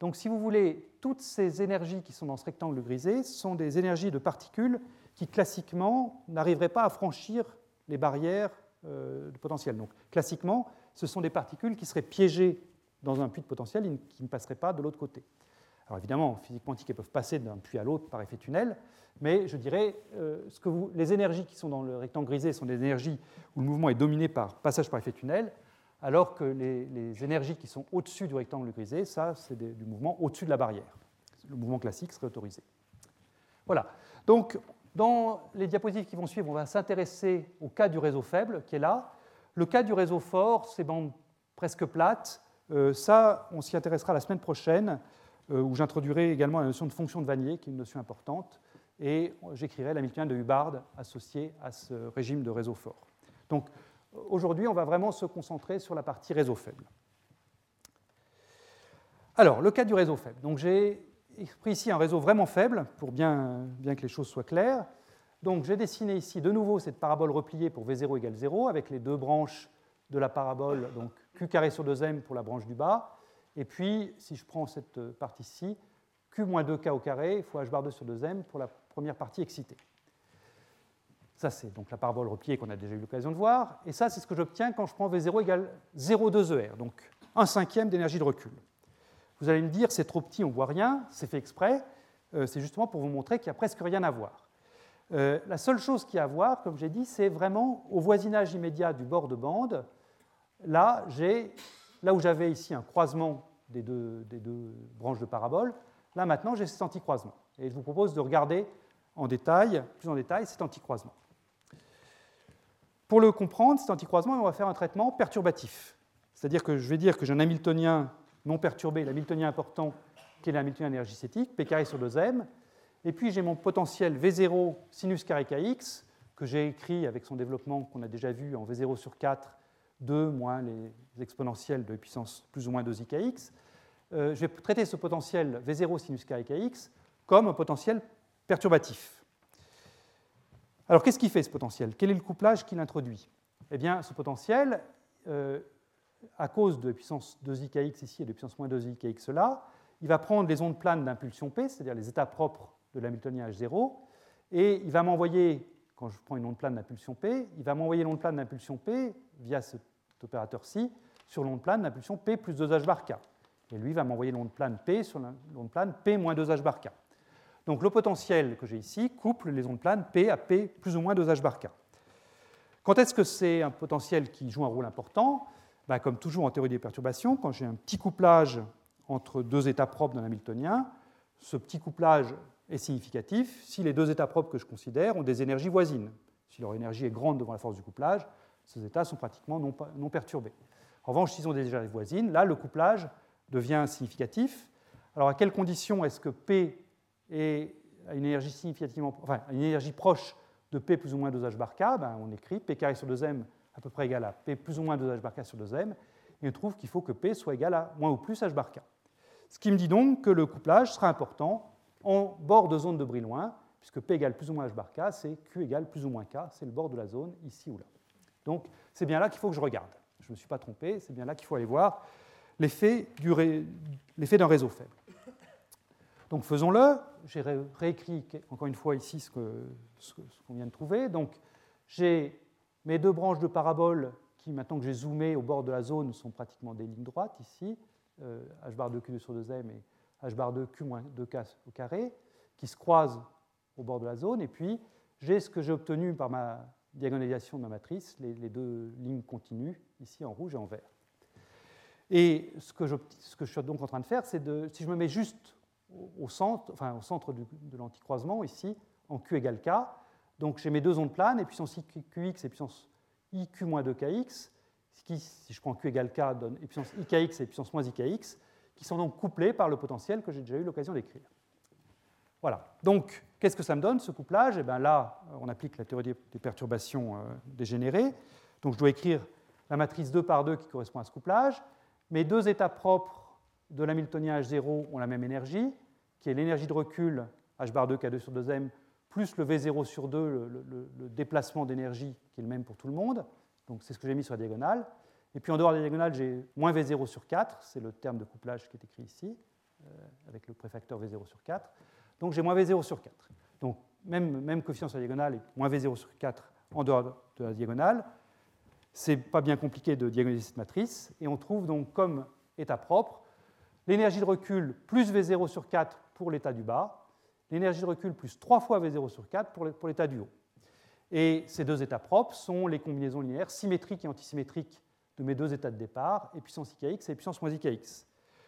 Donc si vous voulez, toutes ces énergies qui sont dans ce rectangle grisé sont des énergies de particules qui classiquement n'arriveraient pas à franchir les barrières euh, de potentiel. Donc classiquement, ce sont des particules qui seraient piégées dans un puits de potentiel et qui ne passeraient pas de l'autre côté. Alors évidemment, en physique quantique, elles peuvent passer d'un puits à l'autre par effet tunnel, mais je dirais, euh, que les énergies qui sont dans le rectangle grisé sont des énergies où le mouvement est dominé par passage par effet tunnel, alors que les, énergies qui sont au-dessus du rectangle grisé, ça, c'est du mouvement au-dessus de la barrière. Le mouvement classique serait autorisé. Voilà. Donc, dans les diapositives qui vont suivre, on va s'intéresser au cas du réseau faible, qui est là. Le cas du réseau fort, ces bandes presque plates, euh, ça, on s'y intéressera la semaine prochaine, euh, où j'introduirai également la notion de fonction de Vanier, qui est une notion importante, et j'écrirai la Hamiltonienne de Hubbard associée à ce régime de réseau fort. Donc, Aujourd'hui, on va vraiment se concentrer sur la partie réseau faible. Alors, le cas du réseau faible. J'ai pris ici un réseau vraiment faible pour bien, bien que les choses soient claires. Donc, j'ai dessiné ici de nouveau cette parabole repliée pour V0 égale 0 avec les deux branches de la parabole, donc Q carré sur 2m pour la branche du bas. Et puis, si je prends cette partie-ci, Q moins 2K au carré fois H bar 2 sur 2m pour la première partie excitée. Ça, c'est donc la parabole repliée qu'on a déjà eu l'occasion de voir. Et ça, c'est ce que j'obtiens quand je prends V0 égale 0,2 ER, donc un cinquième d'énergie de recul. Vous allez me dire, c'est trop petit, on ne voit rien, c'est fait exprès. Euh, c'est justement pour vous montrer qu'il n'y a presque rien à voir. Euh, la seule chose qu'il y a à voir, comme j'ai dit, c'est vraiment au voisinage immédiat du bord de bande. Là, là où j'avais ici un croisement des deux, des deux branches de parabole, là maintenant j'ai cet anticroisement. Et je vous propose de regarder en détail, plus en détail cet anticroisement. Pour le comprendre, cet anticroisement, on va faire un traitement perturbatif. C'est-à-dire que je vais dire que j'ai un Hamiltonien non perturbé, l'Hamiltonien important, qui est l'Hamiltonien énergétique, P carré sur 2m. Et puis j'ai mon potentiel V0 sinus carré kx, que j'ai écrit avec son développement qu'on a déjà vu en V0 sur 4, 2 moins les exponentielles de puissance plus ou moins 2 ikx. Euh, je vais traiter ce potentiel V0 sinus carré kx comme un potentiel perturbatif. Alors qu'est-ce qu'il fait ce potentiel? Quel est le couplage qu'il introduit? Eh bien, ce potentiel, euh, à cause de puissance 2ikx ici et de puissance moins 2ikx là, il va prendre les ondes planes d'impulsion P, c'est-à-dire les états propres de l'Hamiltonien H0, et il va m'envoyer, quand je prends une onde plane d'impulsion P, il va m'envoyer l'onde plane d'impulsion P via cet opérateur-ci sur l'onde plane d'impulsion P plus 2h bar k. Et lui va m'envoyer l'onde plane P sur l'onde plane P moins 2h bar k. Donc le potentiel que j'ai ici couple les ondes planes P à P plus ou moins 2h bar k. Quand est-ce que c'est un potentiel qui joue un rôle important? Ben, Comme toujours en théorie des perturbations, quand j'ai un petit couplage entre deux états propres d'un Hamiltonien, ce petit couplage est significatif si les deux états propres que je considère ont des énergies voisines. Si leur énergie est grande devant la force du couplage, ces états sont pratiquement non, non perturbés. En revanche, s'ils ont des énergies voisines, là, le couplage devient significatif. Alors, à quelles conditions est-ce que P est à une énergie significativement, enfin, une énergie proche de P plus ou moins 2H bar K ben, On écrit P carré sur 2M à peu près égal à P plus ou moins 2H bar K sur 2M, et on trouve qu'il faut que P soit égal à moins ou plus H bar K. Ce qui me dit donc que le couplage sera important en bord de zone de Brillouin, puisque P égale plus ou moins H bar K, c'est Q égale plus ou moins K, c'est le bord de la zone ici ou là. Donc c'est bien là qu'il faut que je regarde. Je ne me suis pas trompé, c'est bien là qu'il faut aller voir l'effet d'un réseau faible. Donc faisons-le. J'ai réécrit encore une fois ici ce qu'on vient de trouver. Donc j'ai mes deux branches de parabole qui, maintenant que j'ai zoomé au bord de la zone, sont pratiquement des lignes droites ici, euh, h bar de q sur 2m et h bar de q moins 2k au carré, qui se croisent au bord de la zone. Et puis j'ai ce que j'ai obtenu par ma diagonalisation de ma matrice, les, les deux lignes continues, ici en rouge et en vert. Et ce que, je, ce que je suis donc en train de faire, c'est de, si je me mets juste au centre, centre de l'anticroisement, ici, en Q égale K. Donc j'ai mes deux ondes planes, et puissance IQX et puissance IQ moins 2KX, qui, si je prends Q égale K, donne et puissance IKX et puissance moins IKX, qui sont donc couplés par le potentiel que j'ai déjà eu l'occasion d'écrire. Voilà. Donc, qu'est-ce que ça me donne, ce couplage? Eh bien là, on applique la théorie des perturbations euh, dégénérées. Donc, je dois écrire la matrice 2 par 2 qui correspond à ce couplage. Mes deux états propres de l'Hamiltonien H0 ont la même énergie, qui est l'énergie de recul h bar 2 K2 sur 2m plus le V0 sur 2, le, déplacement d'énergie qui est le même pour tout le monde. Donc c'est ce que j'ai mis sur la diagonale. Et puis en dehors de la diagonale, j'ai moins V0 sur 4, c'est le terme de couplage qui est écrit ici, euh, avec le préfacteur V0 sur 4. Donc j'ai moins V0 sur 4. Donc même, coefficient sur la diagonale et moins V0 sur 4 en dehors de la diagonale. C'est pas bien compliqué de diagonaliser cette matrice. Et on trouve donc comme état propre l'énergie de recul plus V0 sur 4 pour l'état du bas, l'énergie de recul plus 3 fois V0 sur 4 pour l'état du haut. Et ces deux états propres sont les combinaisons linéaires symétriques et antisymétriques de mes deux états de départ, et puissance IKX et puissance moins IKX.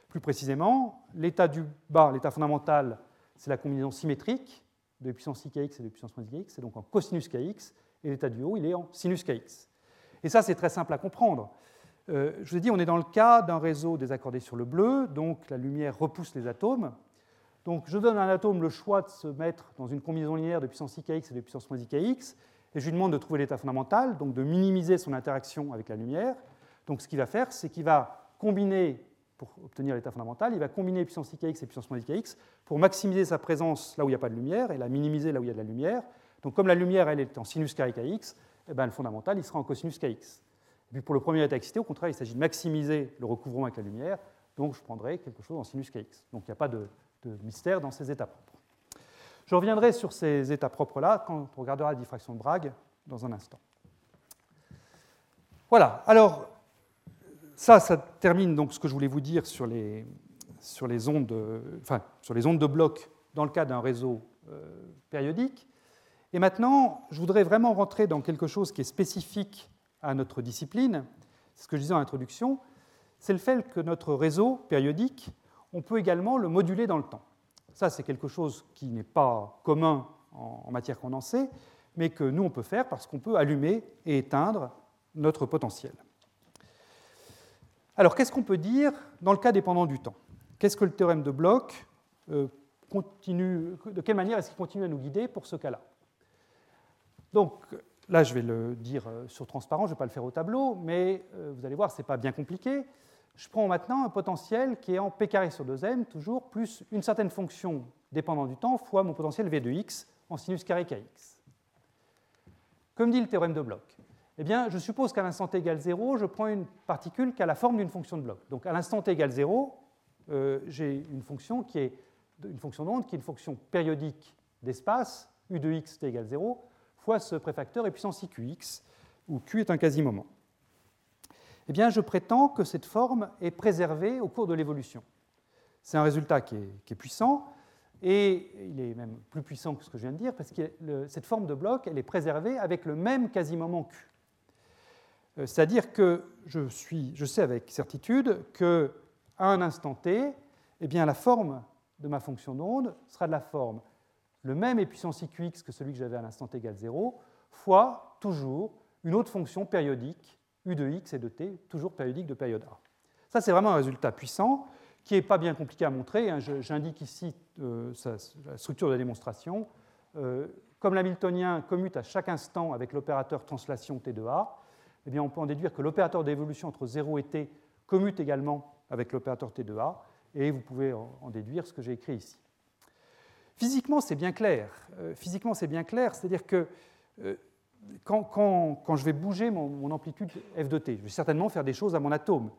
Plus précisément, l'état du bas, l'état fondamental, c'est la combinaison symétrique de puissance IKX et de puissance moins IKX, c'est donc en cosinus KX, et l'état du haut, il est en sinus KX. Et ça, c'est très simple à comprendre. Euh, je vous ai dit, on est dans le cas d'un réseau désaccordé sur le bleu, donc la lumière repousse les atomes. Donc je donne à un atome le choix de se mettre dans une combinaison linéaire de puissance IKX et de puissance moins IKX, et je lui demande de trouver l'état fondamental, donc de minimiser son interaction avec la lumière. Donc ce qu'il va faire, c'est qu'il va combiner, pour obtenir l'état fondamental, il va combiner puissance IKX et puissance moins IKX pour maximiser sa présence là où il n'y a pas de lumière et la minimiser là où il y a de la lumière. Donc comme la lumière, elle est en sinus carré KX, eh ben, le fondamental, il sera en cosinus kx. Et puis pour le premier état excité, au contraire, il s'agit de maximiser le recouvrement avec la lumière, donc je prendrai quelque chose en sinus kx. Donc il n'y a pas de, mystère dans ces états propres. Je reviendrai sur ces états propres-là quand on regardera la diffraction de Bragg dans un instant. Voilà, alors ça, ça termine donc ce que je voulais vous dire sur les, ondes, enfin, de bloc dans le cas d'un réseau euh, périodique. Et maintenant, je voudrais vraiment rentrer dans quelque chose qui est spécifique à notre discipline. C'est ce que je disais en introduction, c'est le fait que notre réseau périodique, on peut également le moduler dans le temps. Ça, c'est quelque chose qui n'est pas commun en matière condensée, mais que nous, on peut faire parce qu'on peut allumer et éteindre notre potentiel. Alors, qu'est-ce qu'on peut dire dans le cas dépendant du temps? Qu'est-ce que le théorème de Bloch euh, continue, de quelle manière est-ce qu'il continue à nous guider pour ce cas-là? Donc là, je vais le dire euh, sur transparent, je ne vais pas le faire au tableau, mais euh, vous allez voir, ce n'est pas bien compliqué. Je prends maintenant un potentiel qui est en p sur 2m, toujours, plus une certaine fonction dépendant du temps, fois mon potentiel v de x en sinus carré kx. Comme dit le théorème de Bloch, eh bien, je suppose qu'à l'instant t égale 0, je prends une particule qui a la forme d'une fonction de bloc. Donc à l'instant t égale 0, euh, j'ai une fonction qui est une fonction d'onde qui est une fonction périodique d'espace, u de x t égale 0, fois ce préfacteur et puissance i qx, où q est un quasi-moment. Eh je prétends que cette forme est préservée au cours de l'évolution. C'est un résultat qui est, puissant, et il est même plus puissant que ce que je viens de dire, parce que cette forme de bloc, elle est préservée avec le même quasi-moment q. Euh, c'est-à-dire que je, suis, je sais avec certitude qu'à un instant t, eh bien, la forme de ma fonction d'onde sera de la forme le même est puissance iqx que celui que j'avais à l'instant t égale 0, fois toujours une autre fonction périodique, u de x et de t, toujours périodique de période A. Ça, c'est vraiment un résultat puissant qui n'est pas bien compliqué à montrer. Hein. J'indique ici euh, la structure de la démonstration. Euh, comme l'hamiltonien commute à chaque instant avec l'opérateur translation t de A, eh on peut en déduire que l'opérateur d'évolution entre 0 et t commute également avec l'opérateur t de A, et vous pouvez en déduire ce que j'ai écrit ici. Physiquement, c'est bien clair. Euh, physiquement, c'est bien clair, c'est-à-dire que quand, je vais bouger mon, amplitude f de t, je vais certainement faire des choses à mon atome.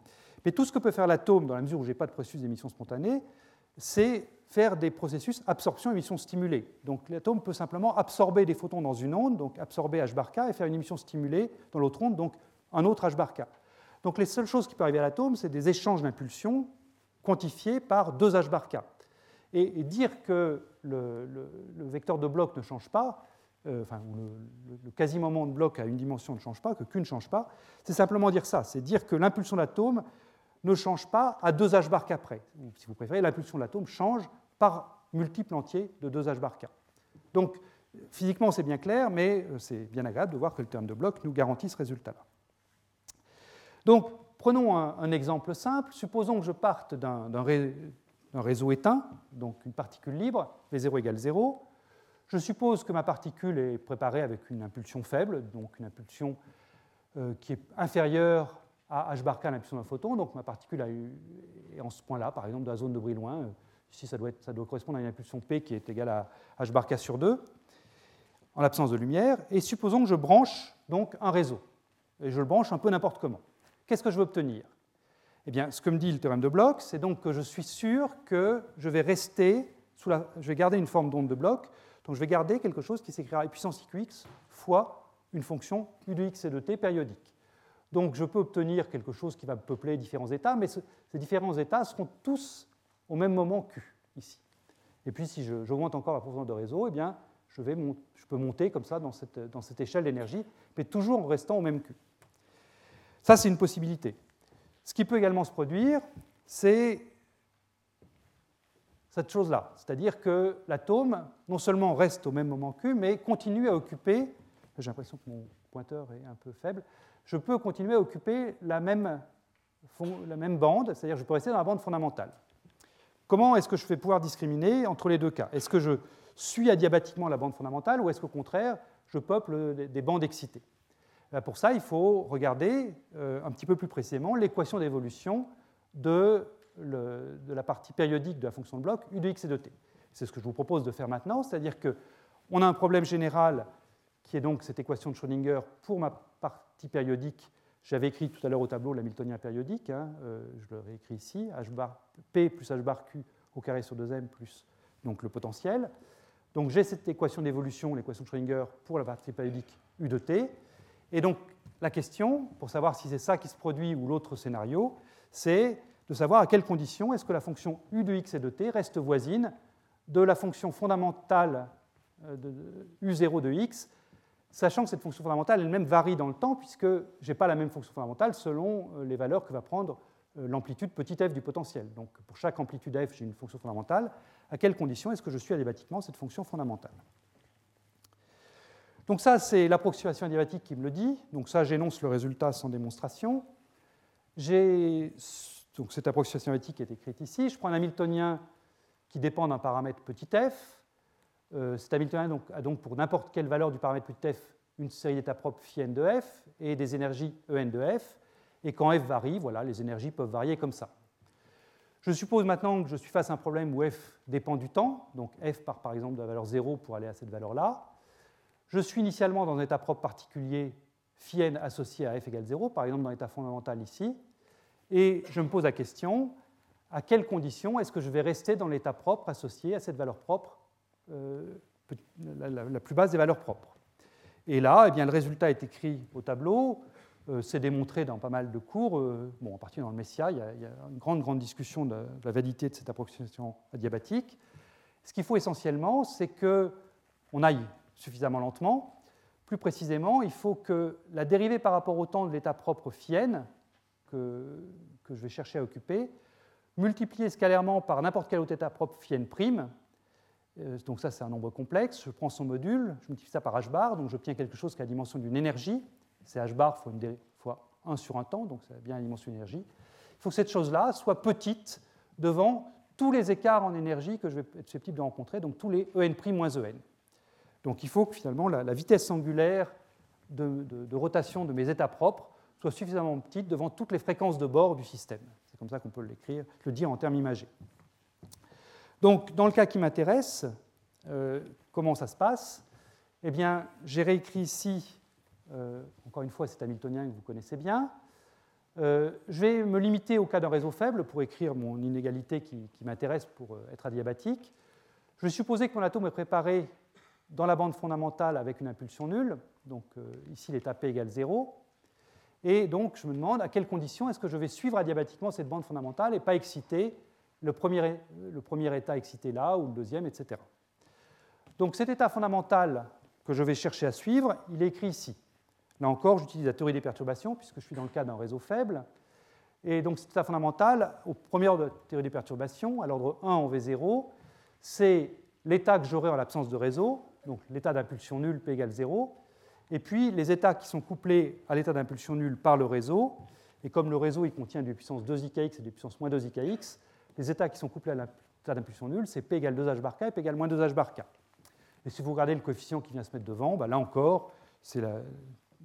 Mais tout ce que peut faire l'atome, dans la mesure où je n'ai pas de processus d'émission spontanée, c'est faire des processus absorption-émission stimulée. Donc l'atome peut simplement absorber des photons dans une onde, donc absorber h bar k, et faire une émission stimulée dans l'autre onde, donc un autre h bar k. Donc les seules choses qui peuvent arriver à l'atome, c'est des échanges d'impulsions quantifiés par 2 h bar k. Et, dire que le, vecteur de bloc ne change pas, euh, enfin, le, quasi-moment de bloc à une dimension ne change pas, que Q ne change pas, c'est simplement dire ça, c'est dire que l'impulsion d'atome ne change pas à 2 h bar k près. si vous préférez, l'impulsion de l'atome change par multiple entier de 2 h bar k. Donc, physiquement, c'est bien clair, mais euh, c'est bien agréable de voir que le terme de bloc nous garantit ce résultat-là. Donc, prenons un, exemple simple. Supposons que je parte d'un un réseau éteint, donc une particule libre, V0 égale 0. Je suppose que ma particule est préparée avec une impulsion faible, donc une impulsion euh, qui est inférieure à h bar k l'impulsion d'un photon. Donc ma particule est en ce point-là, par exemple, dans la zone de bruit loin. Ici, ça doit, correspondre à une impulsion P qui est égale à h bar k sur 2, en l'absence de lumière. Et supposons que je branche donc un réseau. Et je le branche un peu n'importe comment. Qu'est-ce que je veux obtenir? Eh bien, ce que me dit le théorème de Bloch, c'est donc que je suis sûr que je vais rester je vais garder une forme d'onde de Bloch, donc je vais garder quelque chose qui s'écrira puissance iqx fois une fonction u de x et de t périodique. Donc je peux obtenir quelque chose qui va peupler différents états, mais ces différents états seront tous au même moment q, ici. Et puis si j'augmente encore la profondeur de réseau, eh bien, je, peux monter comme ça dans cette échelle d'énergie, mais toujours en restant au même q. Ça, c'est une possibilité. Ce qui peut également se produire, c'est cette chose-là, c'est-à-dire que l'atome non seulement reste au même moment Q, mais continue à occuper, j'ai l'impression que mon pointeur est un peu faible, je peux continuer à occuper la même, la même bande, c'est-à-dire je peux rester dans la bande fondamentale. Comment est-ce que je vais pouvoir discriminer entre les deux cas? Est-ce que je suis adiabatiquement la bande fondamentale ou est-ce qu'au contraire, je peuple des bandes excitées? Pour ça, il faut regarder euh, un petit peu plus précisément l'équation d'évolution de, la partie périodique de la fonction de bloc u de x et de t. C'est ce que je vous propose de faire maintenant, c'est-à-dire qu'on a un problème général qui est donc cette équation de Schrödinger pour ma partie périodique. J'avais écrit tout à l'heure au tableau l'hamiltonien périodique, hein, euh, je le réécris ici, h bar, P plus h bar Q au carré sur 2m plus donc le potentiel. Donc j'ai cette équation d'évolution, l'équation de Schrödinger pour la partie périodique u de t, et donc, la question, pour savoir si c'est ça qui se produit ou l'autre scénario, c'est de savoir à quelles conditions est-ce que la fonction u de x et de t reste voisine de la fonction fondamentale euh, de u0 de x, sachant que cette fonction fondamentale elle-même varie dans le temps, puisque je n'ai pas la même fonction fondamentale selon euh, les valeurs que va prendre euh, l'amplitude petit f du potentiel. Donc pour chaque amplitude f, j'ai une fonction fondamentale. À quelles conditions est-ce que je suis adiabatiquement cette fonction fondamentale? Donc ça, c'est l'approximation adiabatique qui me le dit. Donc ça, j'énonce le résultat sans démonstration. J'ai donc cette approximation qui est écrite ici. Je prends un Hamiltonien qui dépend d'un paramètre petit f. Euh, cet Hamiltonien a donc pour n'importe quelle valeur du paramètre petit f une série d'états propres phi n de f et des énergies en de f. Et quand f varie, voilà, les énergies peuvent varier comme ça. Je suppose maintenant que je suis face à un problème où f dépend du temps, donc f part par exemple de la valeur 0 pour aller à cette valeur-là. Je suis initialement dans un état propre particulier phi n associé à f égale 0, par exemple dans l'état fondamental ici, et je me pose la question, à quelles conditions est-ce que je vais rester dans l'état propre associé à cette valeur propre, euh, la, plus basse des valeurs propres? Et là, eh bien, le résultat est écrit au tableau, euh, c'est démontré dans pas mal de cours, euh, bon, en particulier dans le Messia, il y, a, il y, a, une grande, grande discussion de la validité de cette approximation adiabatique. Ce qu'il faut essentiellement, c'est qu'on aille suffisamment lentement. Plus précisément, il faut que la dérivée par rapport au temps de l'état propre phi n, que, je vais chercher à occuper, multipliée scalairement par n'importe quel autre état propre phi n prime, euh, donc ça c'est un nombre complexe, je prends son module, je multiplie ça par h bar, donc j'obtiens quelque chose qui a la dimension d'une énergie, c'est h bar fois, une, fois 1 sur un temps, donc ça a bien la dimension d'énergie. Il faut que cette chose-là soit petite devant tous les écarts en énergie que je vais être susceptible de rencontrer, donc tous les en' moins en. Donc il faut que finalement la, vitesse angulaire de, rotation de mes états propres soit suffisamment petite devant toutes les fréquences de bord du système. C'est comme ça qu'on peut l'écrire, le dire en termes imagés. Donc dans le cas qui m'intéresse, euh, comment ça se passe? Eh bien, j'ai réécrit ici, euh, encore une fois, c'est hamiltonien que vous connaissez bien. Euh, je vais me limiter au cas d'un réseau faible pour écrire mon inégalité qui, m'intéresse pour être adiabatique. Je vais supposer que mon atome est préparé dans la bande fondamentale avec une impulsion nulle, donc ici l'état P égale 0. Et donc je me demande à quelles conditions est-ce que je vais suivre adiabatiquement cette bande fondamentale et pas exciter le premier, état excité là ou le deuxième, etc. Donc cet état fondamental que je vais chercher à suivre, il est écrit ici. Là encore, j'utilise la théorie des perturbations puisque je suis dans le cas d'un réseau faible. Et donc cet état fondamental, au premier ordre de la théorie des perturbations, à l'ordre 1 en V0, c'est l'état que j'aurai en l'absence de réseau, donc l'état d'impulsion nulle P égale 0, et puis les états qui sont couplés à l'état d'impulsion nulle par le réseau, et comme le réseau il contient des puissance 2ikx et des puissance moins 2ikx, les états qui sont couplés à l'état d'impulsion nulle, c'est P égale 2h bar k et P égale moins 2h bar k. Et si vous regardez le coefficient qui vient se mettre devant, bah là encore, c'est le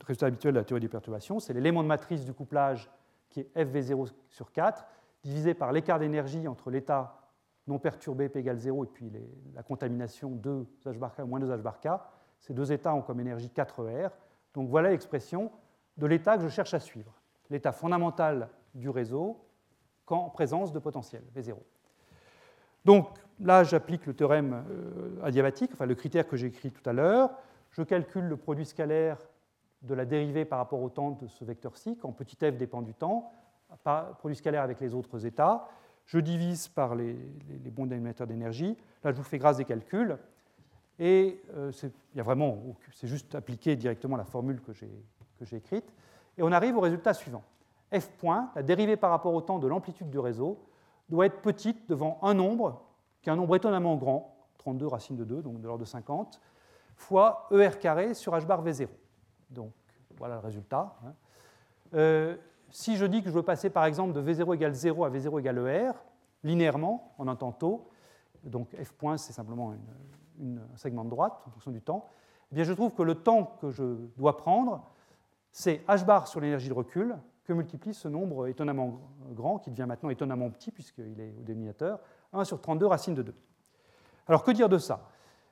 résultat habituel de la théorie des perturbations, c'est l'élément de matrice du couplage qui est FV0 sur 4, divisé par l'écart d'énergie entre l'état non perturbé P égale 0 et puis la contamination 2H bar K moins 2H bar K. Ces deux états ont comme énergie 4R. Donc voilà l'expression de l'état que je cherche à suivre. L'état fondamental du réseau qu'en présence de potentiel, V0. Donc là, j'applique le théorème euh, adiabatique, enfin le critère que j'ai écrit tout à l'heure. Je calcule le produit scalaire de la dérivée par rapport au temps de ce vecteur-ci, quand petit f dépend du temps, produit scalaire avec les autres états je divise par les, les, bons dénominateurs d'énergie. Là, je vous fais grâce des calculs. Et euh, c'est juste appliquer directement la formule que j'ai écrite. Et on arrive au résultat suivant. F point, la dérivée par rapport au temps de l'amplitude du réseau, doit être petite devant un nombre, qui est un nombre étonnamment grand, 32 racine de 2, donc de l'ordre de 50, fois ER carré sur H bar V0. Donc voilà le résultat. Hein. Euh, si je dis que je veux passer par exemple de V0 égale 0 à V0 égale ER, linéairement, en un temps taux, donc f point c'est simplement un segment de droite en fonction du temps, eh bien je trouve que le temps que je dois prendre, c'est h bar sur l'énergie de recul que multiplie ce nombre étonnamment grand, qui devient maintenant étonnamment petit puisqu'il est au dénominateur, 1 sur 32 racine de 2. Alors que dire de ça?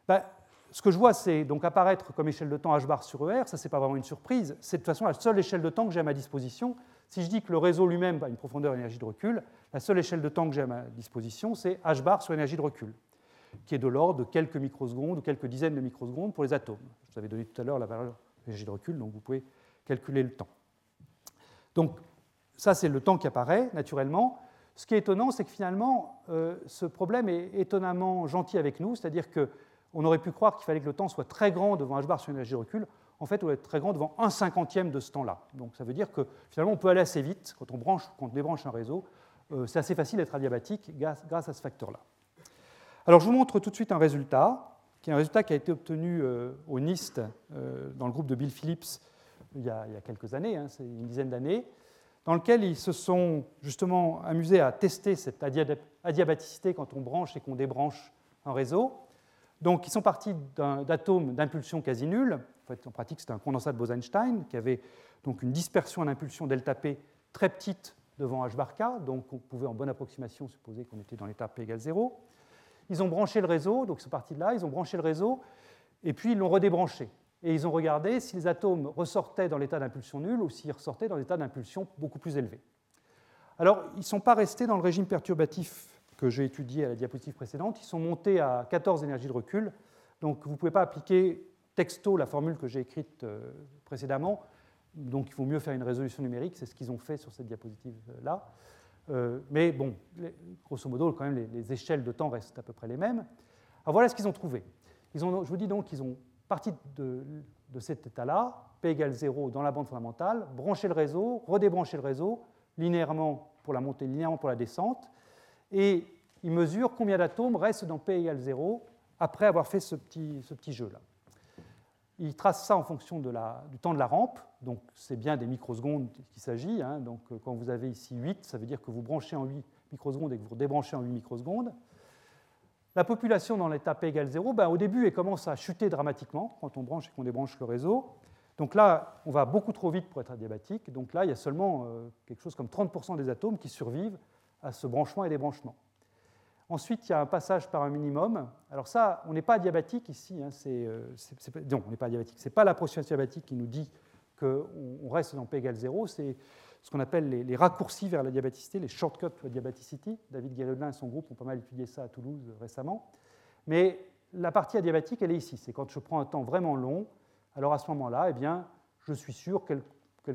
Ben, Ce que je vois, c'est donc apparaître comme échelle de temps h bar sur ER, ça c'est pas vraiment une surprise, c'est de toute façon la seule échelle de temps que j'ai à ma disposition, si je dis que le réseau lui-même a une profondeur d'énergie de recul, la seule échelle de temps que j'ai à ma disposition, c'est h bar sur l'énergie de recul, qui est de l'ordre de quelques microsecondes ou quelques dizaines de microsecondes pour les atomes. Je vous avais donné tout à l'heure la valeur l'énergie de recul, donc vous pouvez calculer le temps. Donc ça, c'est le temps qui apparaît naturellement. Ce qui est étonnant, c'est que finalement, euh, ce problème est étonnamment gentil avec nous, c'est-à-dire qu'on aurait pu croire qu'il fallait que le temps soit très grand devant h bar sur l'énergie de recul en fait, on va être très grand devant un cinquantième de ce temps-là. Donc ça veut dire que finalement, on peut aller assez vite quand on, branche, quand débranche un réseau. Euh, c'est assez facile d'être adiabatique grâce, à ce facteur-là. Alors je vous montre tout de suite un résultat, qui est un résultat qui a été obtenu euh, au NIST euh, dans le groupe de Bill Phillips il y a, quelques années, hein, c'est une dizaine d'années, dans lequel ils se sont justement amusés à tester cette adiabaticité quand on branche et qu'on débranche un réseau. Donc ils sont partis d'atomes d'impulsion quasi nulle, en pratique, c'était un condensat de Bose-Einstein qui avait donc une dispersion en impulsion delta P très petite devant h bar k, donc on pouvait en bonne approximation supposer qu'on était dans l'état P égale 0. Ils ont branché le réseau, donc ils sont partis de là, ils ont branché le réseau, et puis ils l'ont redébranché. et ils ont regardé si les atomes ressortaient dans l'état d'impulsion nulle ou s'ils ressortaient dans l'état d'impulsion beaucoup plus élevé. Alors, ils ne sont pas restés dans le régime perturbatif que j'ai étudié à la diapositive précédente, ils sont montés à 14 énergies de recul, donc vous ne pouvez pas appliquer texto la formule que j'ai écrite euh, précédemment, donc il faut mieux faire une résolution numérique, c'est ce qu'ils ont fait sur cette diapositive-là. Euh, mais bon, grosso modo, quand même, les, échelles de temps restent à peu près les mêmes. Alors voilà ce qu'ils ont trouvé. Ils ont, je vous dis donc qu'ils ont parti de, cet état-là, P égale 0 dans la bande fondamentale, branché le réseau, redébranché le réseau, linéairement pour la montée, linéairement pour la descente, et ils mesurent combien d'atomes restent dans P égale 0 après avoir fait ce petit, ce petit jeu-là. Ils tracent ça en fonction du temps de la rampe, donc c'est bien des microsecondes qu'il s'agit. Hein. donc euh, quand vous avez ici 8, ça veut dire que vous branchez en 8 microsecondes et que vous débranchez en 8 microsecondes. La population dans l'état P égale 0, ben, au début, elle commence à chuter dramatiquement quand on branche et qu'on débranche le réseau. Donc là, on va beaucoup trop vite pour être adiabatique. Donc là, il y a seulement euh, quelque chose comme 30% des atomes qui survivent à ce branchement et débranchement. Ensuite, il y a un passage par un minimum. Alors ça, on n'est pas adiabatique ici. Hein, euh, non, on n'est pas adiabatique. Ce n'est pas l'approche diabatique qui nous dit qu'on reste dans P égale 0. C'est ce qu'on appelle les, raccourcis vers la diabaticité, les shortcuts to diabaticity. David Guérodin et son groupe ont pas mal étudié ça à Toulouse récemment. Mais la partie adiabatique, elle est ici. C'est quand je prends un temps vraiment long, alors à ce moment-là, eh bien, je suis sûr, quelle,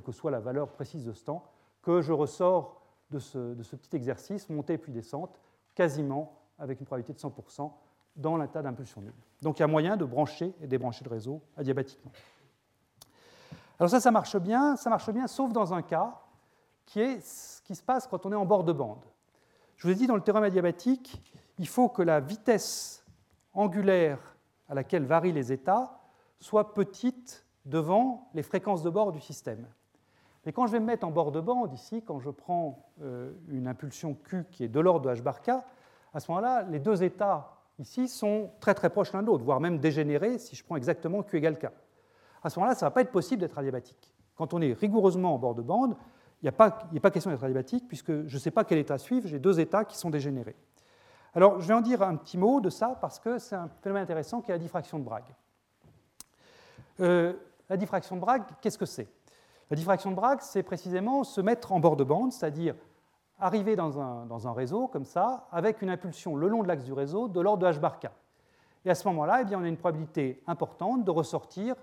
que soit la valeur précise de ce temps, que je ressors de ce, de ce petit exercice, montée puis descente, quasiment avec une probabilité de 100% dans l'état d'impulsion nulle. Donc il y a moyen de brancher et débrancher le réseau adiabatiquement. Alors ça, ça marche bien, ça marche bien, sauf dans un cas qui est ce qui se passe quand on est en bord de bande. Je vous ai dit, dans le théorème adiabatique, il faut que la vitesse angulaire à laquelle varient les états soit petite devant les fréquences de bord du système. Mais quand je vais me mettre en bord de bande, ici, quand je prends euh, une impulsion Q qui est de l'ordre de h bar k, à ce moment-là, les deux états ici sont très très proches l'un de l'autre, voire même dégénérés si je prends exactement Q égale K. À ce moment-là, ça ne va pas être possible d'être adiabatique. Quand on est rigoureusement en bord de bande, il n'y a, pas question d'être adiabatique puisque je ne sais pas quel état suivre, j'ai deux états qui sont dégénérés. Alors, je vais en dire un petit mot de ça parce que c'est un phénomène intéressant qui est la diffraction de Bragg. Euh, la diffraction de Bragg, qu'est-ce que c'est? La diffraction de Bragg, c'est précisément se mettre en bord de bande, c'est-à-dire arriver dans un, réseau comme ça, avec une impulsion le long de l'axe du réseau de l'ordre de h bar k. Et à ce moment-là, eh on a une probabilité importante de ressortir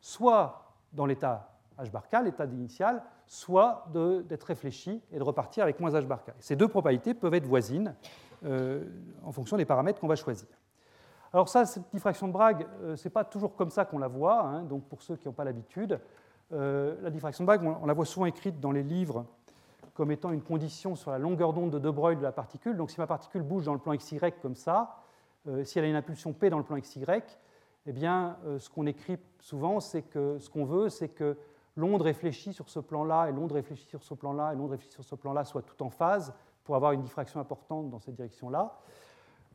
soit dans l'état h bar k, l'état initial, soit d'être réfléchi et de repartir avec moins h bar k. ces deux probabilités peuvent être voisines euh, en fonction des paramètres qu'on va choisir. Alors ça, cette diffraction de Bragg, euh, ce n'est pas toujours comme ça qu'on la voit, hein, donc pour ceux qui n'ont pas l'habitude. Euh, la diffraction de Bragg, on, la voit souvent écrite dans les livres comme étant une condition sur la longueur d'onde de De Broglie de la particule. Donc si ma particule bouge dans le plan XY comme ça, euh, si elle a une impulsion P dans le plan XY, eh bien, ce qu'on écrit souvent, c'est que ce qu'on veut, c'est que l'onde réfléchie sur ce plan-là et l'onde réfléchie sur ce plan-là et l'onde réfléchie sur ce plan-là soient tout en phase pour avoir une diffraction importante dans cette direction-là.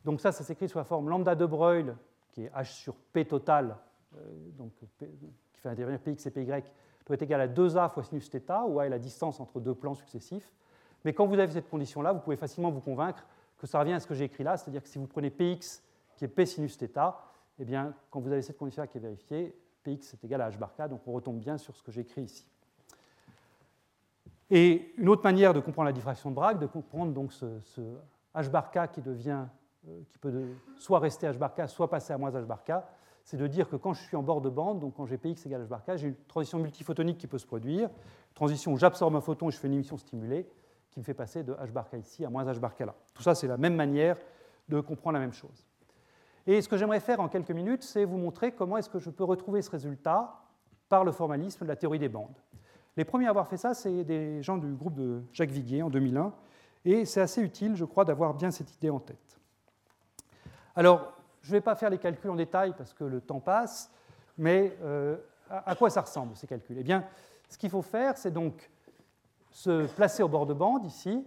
Donc ça, ça s'écrit sous la forme lambda de Broglie, qui est h sur p total, euh, donc qui fait intervenir px et py, doit être égal à 2a fois sinus θ, où a est la distance entre deux plans successifs. Mais quand vous avez cette condition-là, vous pouvez facilement vous convaincre que ça revient à ce que j'ai écrit là, c'est-à-dire que si vous prenez px qui est p sinus θ, eh bien, quand vous avez cette condition-là qui est vérifiée, px est égal à h bar k, donc on retombe bien sur ce que j'ai écrit ici. Et une autre manière de comprendre la diffraction de Bragg, de comprendre donc ce, ce h bar k qui devient euh, qui peut soit rester h bar k, soit passer à moins h bar k, c'est de dire que quand je suis en bord de bande, donc quand j'ai px égale h bar k, j'ai une transition multiphotonique qui peut se produire, transition où j'absorbe un photon et je fais une émission stimulée, qui me fait passer de h bar k ici à moins h bar k là. Tout ça, c'est la même manière de comprendre la même chose. Et ce que j'aimerais faire en quelques minutes, c'est vous montrer comment est-ce que je peux retrouver ce résultat par le formalisme de la théorie des bandes. Les premiers à avoir fait ça, c'est des gens du groupe de Jacques Viguier en 2001, et c'est assez utile, je crois, d'avoir bien cette idée en tête. Alors, je ne vais pas faire les calculs en détail parce que le temps passe, mais euh, à quoi ça ressemble ces calculs? Eh bien, ce qu'il faut faire, c'est donc se placer au bord de bande ici,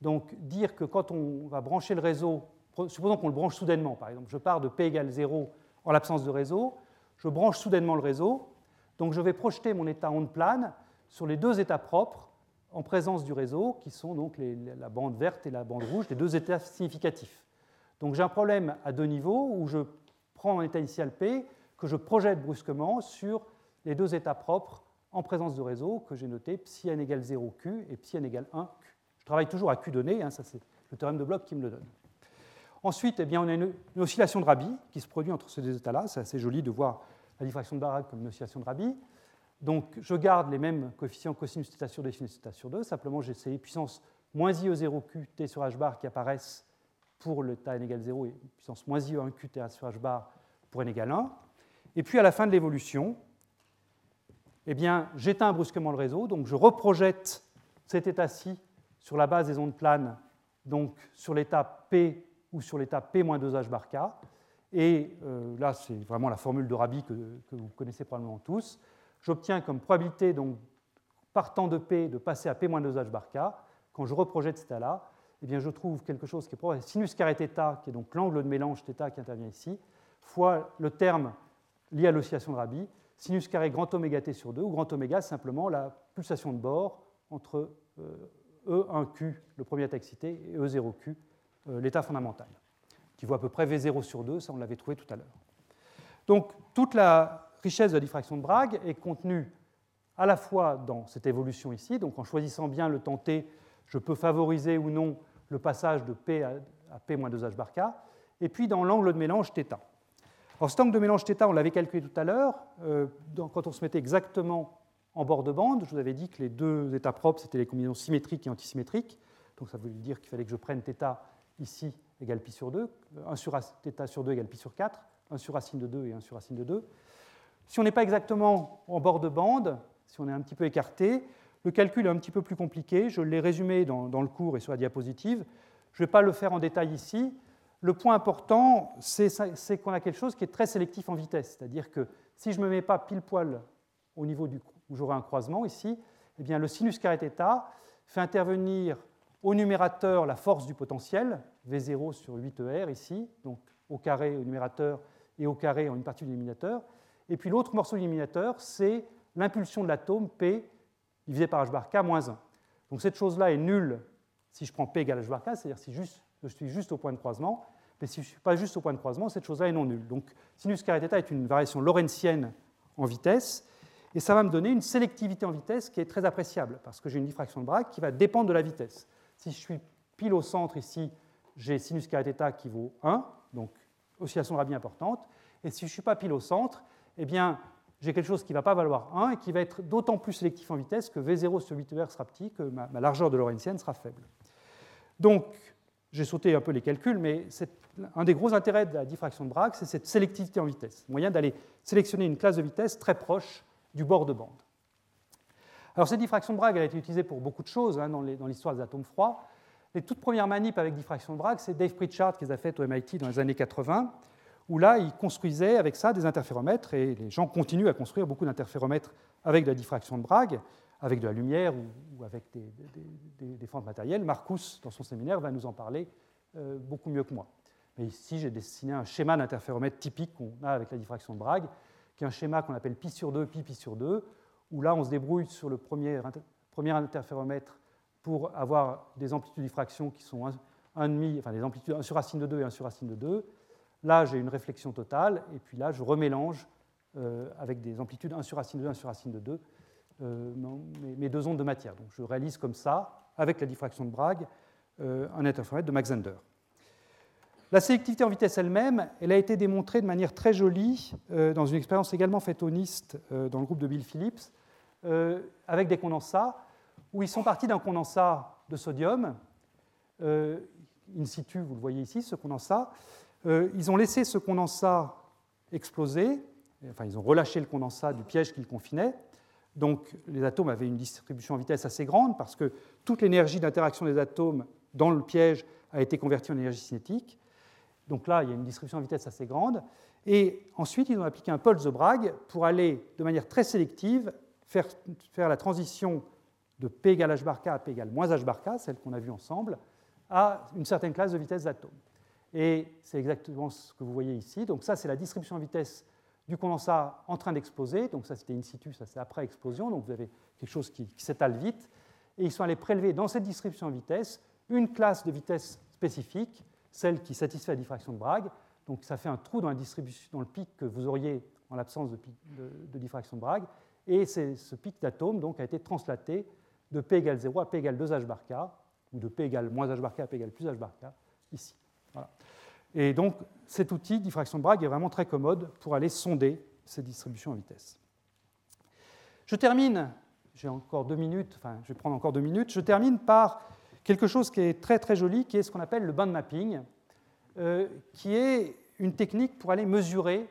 donc dire que quand on va brancher le réseau, supposons qu'on le branche soudainement, par exemple, je pars de P égale 0 en l'absence de réseau, je branche soudainement le réseau, donc je vais projeter mon état onde plane sur les deux états propres en présence du réseau, qui sont donc la bande verte et la bande rouge, les deux états significatifs. Donc j'ai un problème à deux niveaux où je prends un état initial P. que je projette brusquement sur les deux états propres en présence de réseau que j'ai noté psi n égale 0q et psi n égale 1q. Je travaille toujours à q donné, hein, ça c'est le théorème de Bloch qui me le donne. Ensuite, eh bien, on a une, oscillation de Rabi qui se produit entre ces deux états-là. C'est assez joli de voir la diffraction de Bragg comme une oscillation de Rabi. Donc, je garde les mêmes coefficients cosinus θ sur 2 et sinus θ sur 2. Simplement, j'ai ces puissances moins IE0Q T sur H bar qui apparaissent pour le n égale 0 et puissance moins IE1Q T sur H bar pour n égale 1. Et puis, à la fin de l'évolution, eh bien, j'éteins brusquement le réseau. Donc, je reprojette cet état-ci sur la base des ondes planes, donc sur l'état P ou sur l'état P-2H bar K. Et euh, là, c'est vraiment la formule de Rabi que, vous connaissez probablement tous. J'obtiens comme probabilité, donc, partant de P, de passer à P-2H bar K. Quand je reprojette cet état-là, eh bien, je trouve quelque chose qui est probable, sinus carré θ, qui est donc l'angle de mélange θ qui intervient ici, fois le terme lié à l'oscillation de Rabi, sinus carré grand oméga sur 2, où grand oméga, simplement la pulsation de bord entre E1Q, euh, e le premier état excité, et E0Q, euh, l'état fondamental, qui vaut à peu près V0 sur 2, ça on l'avait trouvé tout à l'heure. Donc toute la richesse de la diffraction de Bragg est contenue à la fois dans cette évolution ici, donc en choisissant bien le temps t, je peux favoriser ou non le passage de P à, P-2H bar K, et puis dans l'angle de mélange θ. Alors cet angle de mélange θ, on l'avait calculé tout à l'heure, euh, quand on se mettait exactement en bord de bande, je vous avais dit que les deux états propres, c'était les combinaisons symétriques et antisymétriques, donc ça veut dire qu'il fallait que je prenne θ ici égale pi sur 2, 1 sur θ sur 2 égale pi sur 4, 1 sur racine de 2 et 1 sur racine de 2. Si on n'est pas exactement en bord de bande, si on est un petit peu écarté, le calcul est un petit peu plus compliqué. Je l'ai résumé dans, le cours et sur la diapositive. Je ne vais pas le faire en détail ici. Le point important, c'est qu'on a quelque chose qui est très sélectif en vitesse. C'est-à-dire que si je ne me mets pas pile poil au niveau du, où j'aurai un croisement ici, eh bien, le sinus carré θ fait intervenir au numérateur la force du potentiel, V0 sur 8ER ici, donc au carré au numérateur et au carré en une partie du dénominateur. Et puis l'autre morceau du dénominateur, c'est l'impulsion de l'atome P divisé par h bar k moins 1. Donc cette chose-là est nulle si je prends P égale h bar k, c'est-à-dire si je suis juste au point de croisement. Mais si je ne suis pas juste au point de croisement, cette chose-là est non nulle. Donc sinus carré θ est une variation lorentzienne en vitesse. Et ça va me donner une sélectivité en vitesse qui est très appréciable, parce que j'ai une diffraction de Bragg qui va dépendre de la vitesse. Si je suis pile au centre ici, j'ai sinus carré θ qui vaut 1, donc oscillation de Rabi importante. Et si je ne suis pas pile au centre, eh bien, j'ai quelque chose qui ne va pas valoir 1 et qui va être d'autant plus sélectif en vitesse que V0 sur 8R sera petit, que ma, largeur de Lorentzienne sera faible. Donc, j'ai sauté un peu les calculs, mais un des gros intérêts de la diffraction de Bragg, c'est cette sélectivité en vitesse, moyen d'aller sélectionner une classe de vitesse très proche du bord de bande. Alors cette diffraction de Bragg a été utilisée pour beaucoup de choses hein, dans l'histoire des atomes froids. Les toutes premières manips avec diffraction de Bragg, c'est Dave Pritchard qui les a faites au MIT dans les années 80, où là, il construisait avec ça des interféromètres, et les gens continuent à construire beaucoup d'interféromètres avec de la diffraction de Bragg, avec de la lumière ou, avec des, formes matérielles. Marcus, dans son séminaire, va nous en parler euh, beaucoup mieux que moi. Mais ici, j'ai dessiné un schéma d'interféromètre typique qu'on a avec la diffraction de Bragg, qui est un schéma qu'on appelle pi sur 2, pi, pi sur 2, où là, on se débrouille sur le premier, premier interféromètre pour avoir des amplitudes de diffraction qui sont 1,5, enfin des amplitudes 1 sur racine de 2 et 1 sur racine de 2. Là, j'ai une réflexion totale, et puis là, je remélange euh, avec des amplitudes 1 sur racine de 2, 1 sur racine de 2, euh, mes, deux ondes de matière. Donc je réalise comme ça, avec la diffraction de Bragg, euh, un interféromètre de Maxander. La sélectivité en vitesse elle-même, elle a été démontrée de manière très jolie dans une expérience également NIST dans le groupe de Bill Phillips, avec des condensats, où ils sont partis d'un condensat de sodium, in situ, vous le voyez ici, ce condensat. Euh, ils ont laissé ce condensat exploser, enfin ils ont relâché le condensat du piège qu'ils confinaient. Donc les atomes avaient une distribution en vitesse assez grande parce que toute l'énergie d'interaction des atomes dans le piège a été convertie en énergie cinétique. Donc là, il y a une distribution en vitesse assez grande. Et ensuite, ils ont appliqué un pulse de pour aller de manière très sélective faire, faire la transition de P égale h bar à P égale moins h bar celle qu'on a vue ensemble, à une certaine classe de vitesse d'atome. Et c'est exactement ce que vous voyez ici. Donc ça, c'est la distribution en vitesse du condensat en train d'exploser. Donc ça, c'était in situ, ça c'est après explosion. Donc vous avez quelque chose qui, s'étale vite. Et ils sont allés prélever dans cette distribution en vitesse une classe de vitesse spécifique, celle qui satisfait la diffraction de Bragg. Donc ça fait un trou dans la distribution, dans le pic que vous auriez en l'absence de, diffraction de Bragg. Et ce pic d'atomes donc, a été translaté de P égale 0 à P égale 2H bar K, ou de P égale moins H bar K à P égale plus H bar K, ici. Et donc, cet outil, diffraction de Bragg, est vraiment très commode pour aller sonder ces distributions en vitesse. Je termine, j'ai encore deux minutes, enfin, je vais prendre encore deux minutes, je termine par quelque chose qui est très très joli, qui est ce qu'on appelle le band mapping, euh, qui est une technique pour aller mesurer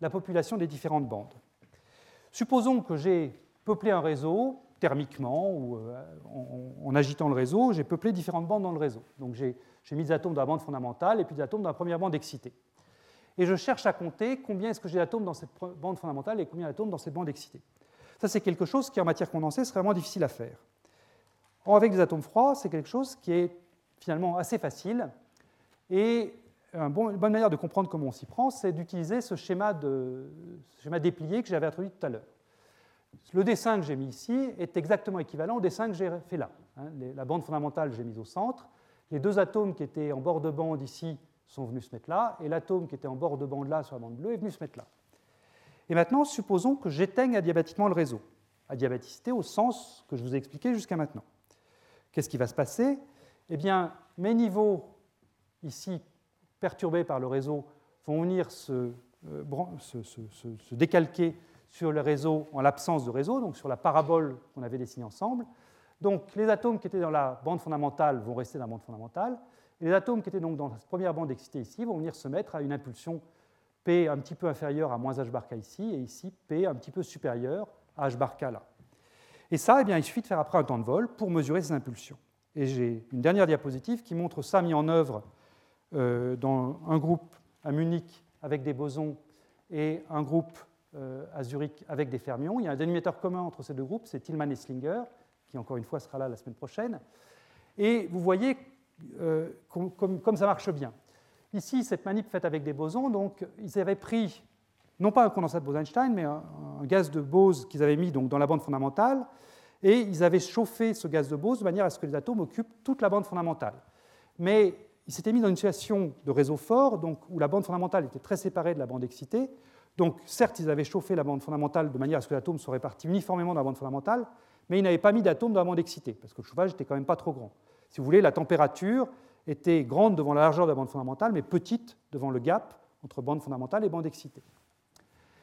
la population des différentes bandes. Supposons que j'ai peuplé un réseau thermiquement ou euh, en, agitant le réseau, j'ai peuplé différentes bandes dans le réseau. Donc j'ai mis des atomes dans la bande fondamentale et puis des atomes dans la première bande excitée. Et je cherche à compter combien est-ce que j'ai d'atomes dans cette bande fondamentale et combien d'atomes dans cette bande excitée. Ça, c'est quelque chose qui, en matière condensée, serait vraiment difficile à faire. Avec des atomes froids, c'est quelque chose qui est finalement assez facile. Et une bonne manière de comprendre comment on s'y prend, c'est d'utiliser ce schéma, ce schéma déplié que j'avais introduit tout à l'heure. Le dessin que j'ai mis ici est exactement équivalent au dessin que j'ai fait là. Hein. La bande fondamentale, j'ai mise au centre. Les deux atomes qui étaient en bord de bande ici sont venus se mettre là, et l'atome qui était en bord de bande là sur la bande bleue est venu se mettre là. Et maintenant, supposons que j'éteigne adiabatiquement le réseau. Adiabaticité au sens que je vous ai expliqué jusqu'à maintenant. Qu'est-ce qui va se passer? Eh bien, mes niveaux ici perturbés par le réseau vont venir se, euh, se décalquer sur le réseau en l'absence de réseau, donc sur la parabole qu'on avait dessinée ensemble. Donc les atomes qui étaient dans la bande fondamentale vont rester dans la bande fondamentale, et les atomes qui étaient donc dans la première bande excitée ici vont venir se mettre à une impulsion P un petit peu inférieure à moins h bar k ici, et ici P un petit peu supérieur à h bar k là. Et ça, eh bien, il suffit de faire après un temps de vol pour mesurer ces impulsions. Et j'ai une dernière diapositive qui montre ça mis en œuvre euh, dans un groupe à Munich avec des bosons et un groupe euh, à Zurich avec des fermions. Il y a un dénominateur commun entre ces deux groupes, c'est Tillman et Slinger, qui encore une fois sera là la semaine prochaine. Et vous voyez euh, comme, ça marche bien. Ici, cette manip faite avec des bosons, donc ils avaient pris non pas un condensat de Bose-Einstein, mais un, gaz de Bose qu'ils avaient mis donc, dans la bande fondamentale, et ils avaient chauffé ce gaz de Bose de manière à ce que les atomes occupent toute la bande fondamentale. Mais ils s'étaient mis dans une situation de réseau fort, donc, où la bande fondamentale était très séparée de la bande excitée. Donc, certes, ils avaient chauffé la bande fondamentale de manière à ce que l'atome soit réparti uniformément dans la bande fondamentale, mais ils n'avaient pas mis d'atomes dans la bande excitée, parce que le chauffage n'était quand même pas trop grand. Si vous voulez, la température était grande devant la largeur de la bande fondamentale, mais petite devant le gap entre bande fondamentale et bande excitée.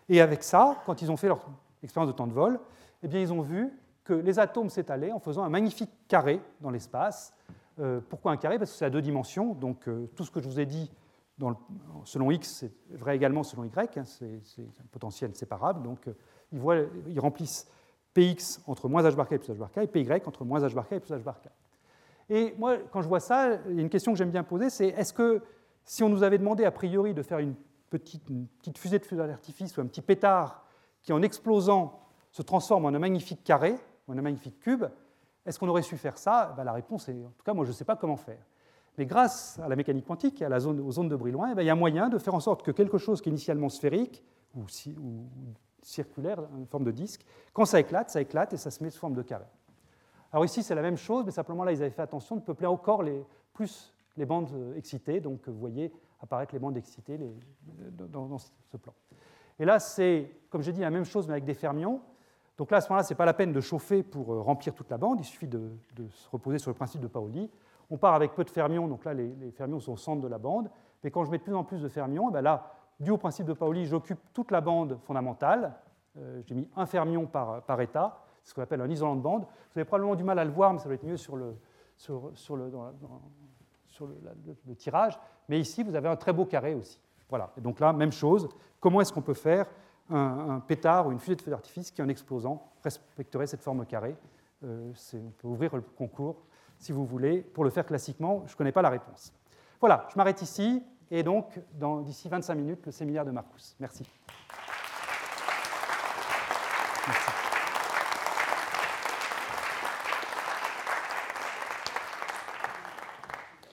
Et avec ça, quand ils ont fait leur expérience de temps de vol, eh bien, ils ont vu que les atomes s'étalaient en faisant un magnifique carré dans l'espace. Euh, pourquoi un carré? Parce que c'est à deux dimensions. Donc euh, tout ce que je vous ai dit selon x, c'est vrai également selon y. Hein, c'est un potentiel séparable. Donc euh, ils, remplissent px entre moins h bar et plus h bar k et py entre moins h bar et plus h bar. Et moi, quand je vois ça, il y a une question que j'aime bien poser, c'est est-ce que si on nous avait demandé a priori de faire une petite, fusée de feu d'artifice ou un petit pétard qui, en explosant, se transforme en un magnifique carré, en un magnifique cube, est-ce qu'on aurait su faire ça? Ben, La réponse est, en tout cas, moi, je ne sais pas comment faire. Mais grâce à la mécanique quantique et à la zone, aux zones de bruit loin, eh ben, il y a moyen de faire en sorte que quelque chose qui est initialement sphérique ou, ou circulaire, en forme de disque, quand ça éclate, ça éclate et ça se met sous forme de carré. Alors ici, c'est la même chose, mais simplement là, ils avaient fait attention de peupler encore les, plus les bandes euh, excitées. Donc vous voyez apparaître les bandes excitées dans, ce plan. Et là, c'est, comme j'ai dit, la même chose, mais avec des fermions. Donc là, à ce moment-là, ce n'est pas la peine de chauffer pour euh, remplir toute la bande, il suffit de, se reposer sur le principe de Paoli. On part avec peu de fermions, donc là, les, fermions sont au centre de la bande. Mais quand je mets de plus en plus de fermions, eh bien là, dû au principe de Paoli, j'occupe toute la bande fondamentale. Euh, j'ai mis un fermion par, par état ce qu'on appelle un isolant de bande. Vous avez probablement du mal à le voir, mais ça va être mieux sur le, sur le, sur le, tirage. Mais ici, vous avez un très beau carré aussi. Voilà. Et donc là, même chose. Comment est-ce qu'on peut faire un, pétard ou une fusée de feu d'artifice qui, en explosant, respecterait cette forme carrée? Euh, On peut ouvrir le concours, si vous voulez. Pour le faire classiquement, je ne connais pas la réponse. Voilà, je m'arrête ici. Et donc, d'ici 25 minutes, le séminaire de Marcus. Merci.